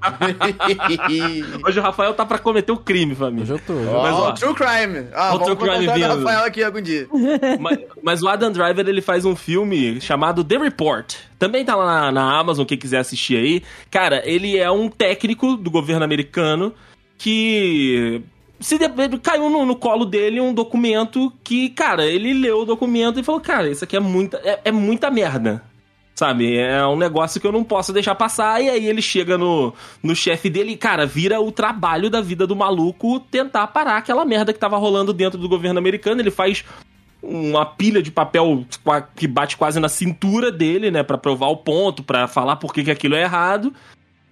Hoje o Rafael tá pra cometer o crime, família. Hoje eu tô. Ó, Mas, ó, True Crime. Ah, vamos True Crime vindo. Rafael aqui algum dia. mas, mas o Adam Driver ele faz um filme chamado The Report. Também tá lá na, na Amazon, quem quiser assistir aí. Cara, ele é um técnico do governo americano que se de- caiu no, no colo dele um documento que, cara, ele leu o documento e falou, cara, isso aqui é muita, é, é muita merda. Sabe, é um negócio que eu não posso deixar passar. E aí ele chega no, no chefe dele e, cara, vira o trabalho da vida do maluco tentar parar aquela merda que tava rolando dentro do governo americano. Ele faz uma pilha de papel que bate quase na cintura dele, né, Pra provar o ponto, pra falar por que, que aquilo é errado.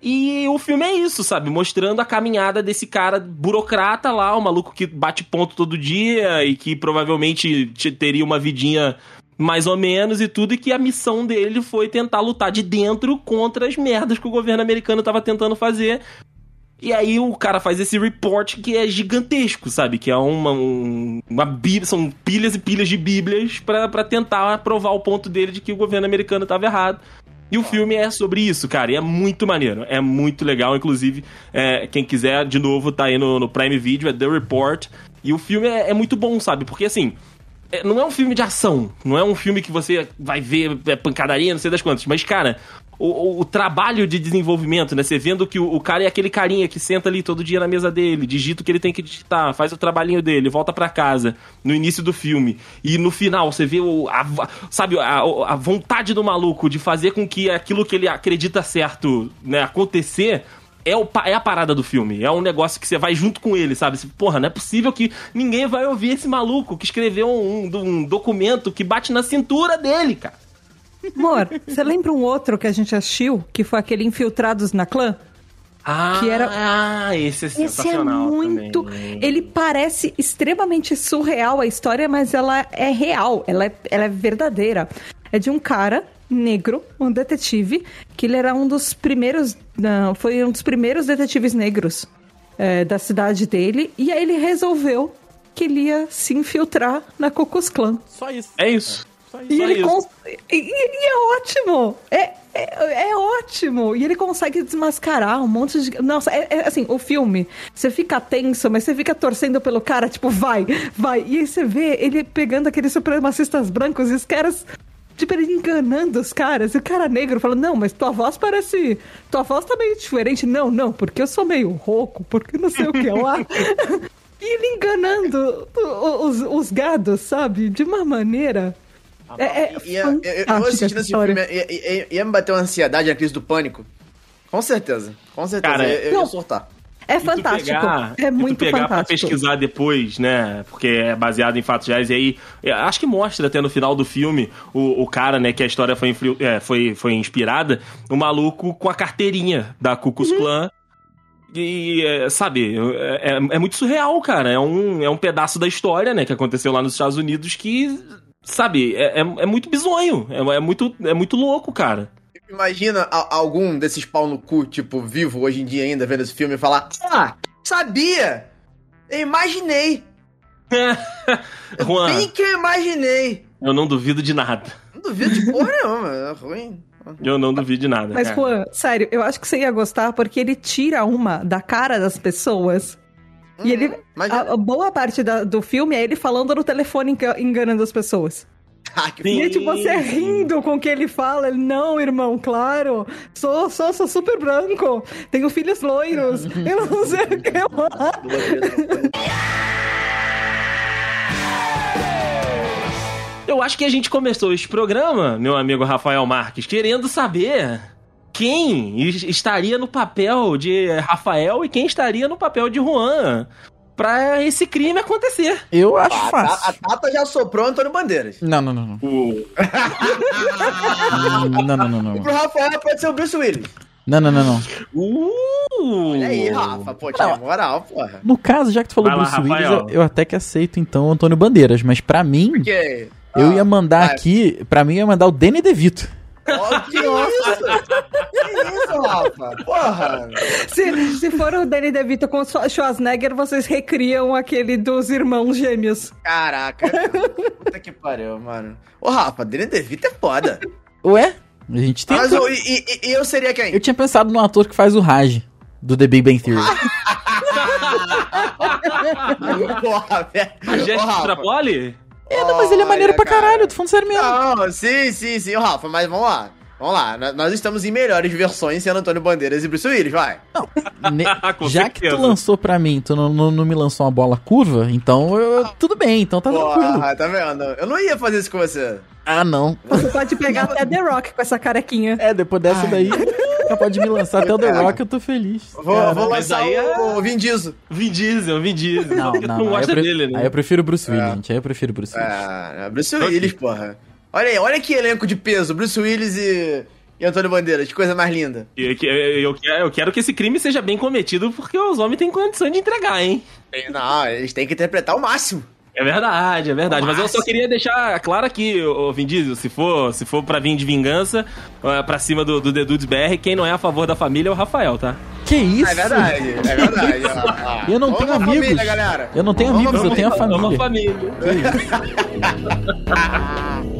E o filme é isso, sabe? Mostrando a caminhada desse cara burocrata lá, o maluco que bate ponto todo dia e que provavelmente te- teria uma vidinha mais ou menos e tudo, e que a missão dele foi tentar lutar de dentro contra as merdas que o governo americano tava tentando fazer. E aí o cara faz esse report que é gigantesco, sabe? Que é uma, um- uma bíblia, são pilhas e pilhas de bíblias pra tentar provar o ponto dele de que o governo americano tava errado. E o filme é sobre isso, cara, e é muito maneiro, é muito legal, inclusive, é, quem quiser, de novo, tá aí no, no Prime Video, é The Report, e o filme é, é muito bom, sabe? Porque, assim, não é um filme de ação, não é um filme que você vai ver é, pancadaria, não sei das quantas, mas, cara, o, o- trabalho de desenvolvimento, né? Você vendo que o, o cara é aquele carinha que senta ali todo dia na mesa dele, digita o que ele tem que digitar, faz o trabalhinho dele, volta pra casa no início do filme. E no final você vê o, a, sabe, a, a vontade do maluco de fazer com que aquilo que ele acredita certo né, acontecer. É, o, é a parada do filme. É um negócio que você vai junto com ele, sabe? Você, Porra, não é possível que ninguém vai ouvir esse maluco que escreveu um, um documento que bate na cintura dele, cara. Amor, você lembra um outro que a gente assistiu? Que foi aquele Infiltrados na Clã? Ah, Que era- ah, esse é Esse é sensacional. muito. também. Ele parece extremamente surreal a história, mas ela é real, ela é, ela é verdadeira. É de um cara negro, um detetive, que ele era um dos primeiros. Não, foi um dos primeiros detetives negros é, da cidade dele. E aí ele resolveu que ele ia se infiltrar na Klux Klan. Só isso. É isso. Só isso. E Só ele isso. cons- e- e é ótimo! É, é, é ótimo! E ele consegue desmascarar um monte de. Nossa, é, é assim, o filme, você fica tenso, mas você fica torcendo pelo cara, tipo, vai, vai. E aí você vê ele pegando aqueles supremacistas brancos e os caras. Tipo, ele enganando os caras. E o cara negro falando, não, mas tua voz parece. Tua voz tá meio diferente. Não, não, porque eu sou meio rouco, porque não sei o que lá. e ele enganando os, os gados, sabe? De uma maneira. É, é Ia- eu, eu, eu fantástica assistindo essa esse história. filme, ia, ia- ia me bater uma ansiedade, a crise do pânico. Com certeza. Com certeza. Cara, eu, eu não. ia surtar. É fantástico. pegar- é muito pegar pra fantástico. pesquisar depois, né? Porque é baseado em fatos reais. E aí, acho que mostra até no final do filme o, o cara, né, que a história foi, é, foi, foi inspirada, o maluco com a carteirinha da Klux Uhum. Klan. E, é, sabe, é, é- é muito surreal, cara. É um, é um pedaço da história, né, que aconteceu lá nos Estados Unidos que, sabe, é, é, é muito bizonho. É, é muito, é muito louco, cara. Imagina a- algum desses pau no cu, tipo, vivo hoje em dia ainda, vendo esse filme e falar: Ah, sabia! Eu imaginei! Juan, Bem que eu imaginei! eu não duvido de nada. Não duvido de porra nenhuma, é ruim. Eu não duvido de nada. Mas, cara. Juan, sério, eu acho que você ia gostar porque ele tira uma da cara das pessoas E ele. Mas A, a boa parte da- do filme é ele falando no telefone enga- enganando as pessoas. Ah, que E é tipo você rindo com o que ele fala. Ele, não, irmão, claro. Sou, sou, sou super branco. Tenho filhos loiros. Eu não sei o que lá. Eu acho que a gente começou esse programa, meu amigo Rafael Marques, querendo saber quem es- estaria no papel de Rafael e quem estaria no papel de Juan pra esse crime acontecer. Eu acho A, a fácil. Tata já soprou Antônio Bandeiras. Não, não, não, não. O... Não, não, não, não. Pro Rafael pode ser o Bruce Willis. Não, não, não, não. Uh! Olha aí, Rafa. Pô, tinha moral, porra. No caso, já que tu falou Vai lá, Bruce Willis, Rafael. eu, eu até que aceito então o Antônio Bandeiras, mas pra mim, Porque... eu Ah, ia mandar vai. aqui, pra mim eu ia mandar o Danny DeVito. Ó, que isso? que isso, Rafa? Porra. Se, se for o Danny DeVito com o Schwarzenegger, vocês recriam aquele dos irmãos gêmeos. Caraca. Puta que pariu, mano. Ô, Rafa, Danny DeVito é foda. Ué? A gente tem. Mas o- e, e- e eu seria quem? Eu tinha pensado no ator que faz o Raj, do The Big Bang Theory. Porra, velho. A Ô, Rafa. Trapoli? É, não, mas ele é maneiro Olha, pra cara. caralho, tô falando sério mesmo. Não, sim, sim, sim. Rafa, mas vamos lá. Vamos lá. Nós estamos em melhores versões sendo Antônio Bandeiras e Bruce Willis, vai. Ne- Com Já que tu lançou pra mim, tu não, não, não me lançou uma bola curva, então eu, tudo bem, então tá tranquilo. Porra, tá vendo? Eu não ia fazer isso com você. Ah, não. Você pode pegar até The Rock com essa carequinha. É, depois dessa daí, já pode me lançar até o The Rock, eu tô feliz. Vou, Cara. vou mas lançar aí é- o, o Vin Diesel. Vin Diesel, Vin Diesel. Não, não, não não. Aí eu, gosta pre- dele, né? aí eu prefiro Bruce Willis, gente. Aí eu prefiro Bruce Willis. É, Bruce Willis, porra. Olha aí, olha que elenco de peso. Bruce Willis e, e Antônio Bandeiras. Que coisa mais linda. Eu, que- eu, quero- eu quero que esse crime seja bem cometido porque os homens têm condição de entregar, hein? Não, eles têm que interpretar o máximo. É verdade, é verdade. Mas eu só queria deixar claro aqui, ô Vin Diesel, se for, se for pra vir de vingança, pra cima do, do The Dudes BR, quem não é a favor da família é o Rafael, tá? Que isso? É verdade, é verdade. Eu não tenho amigos. família, galera. Eu não tenho Vamos amigos, pra eu tenho a É uma família. família.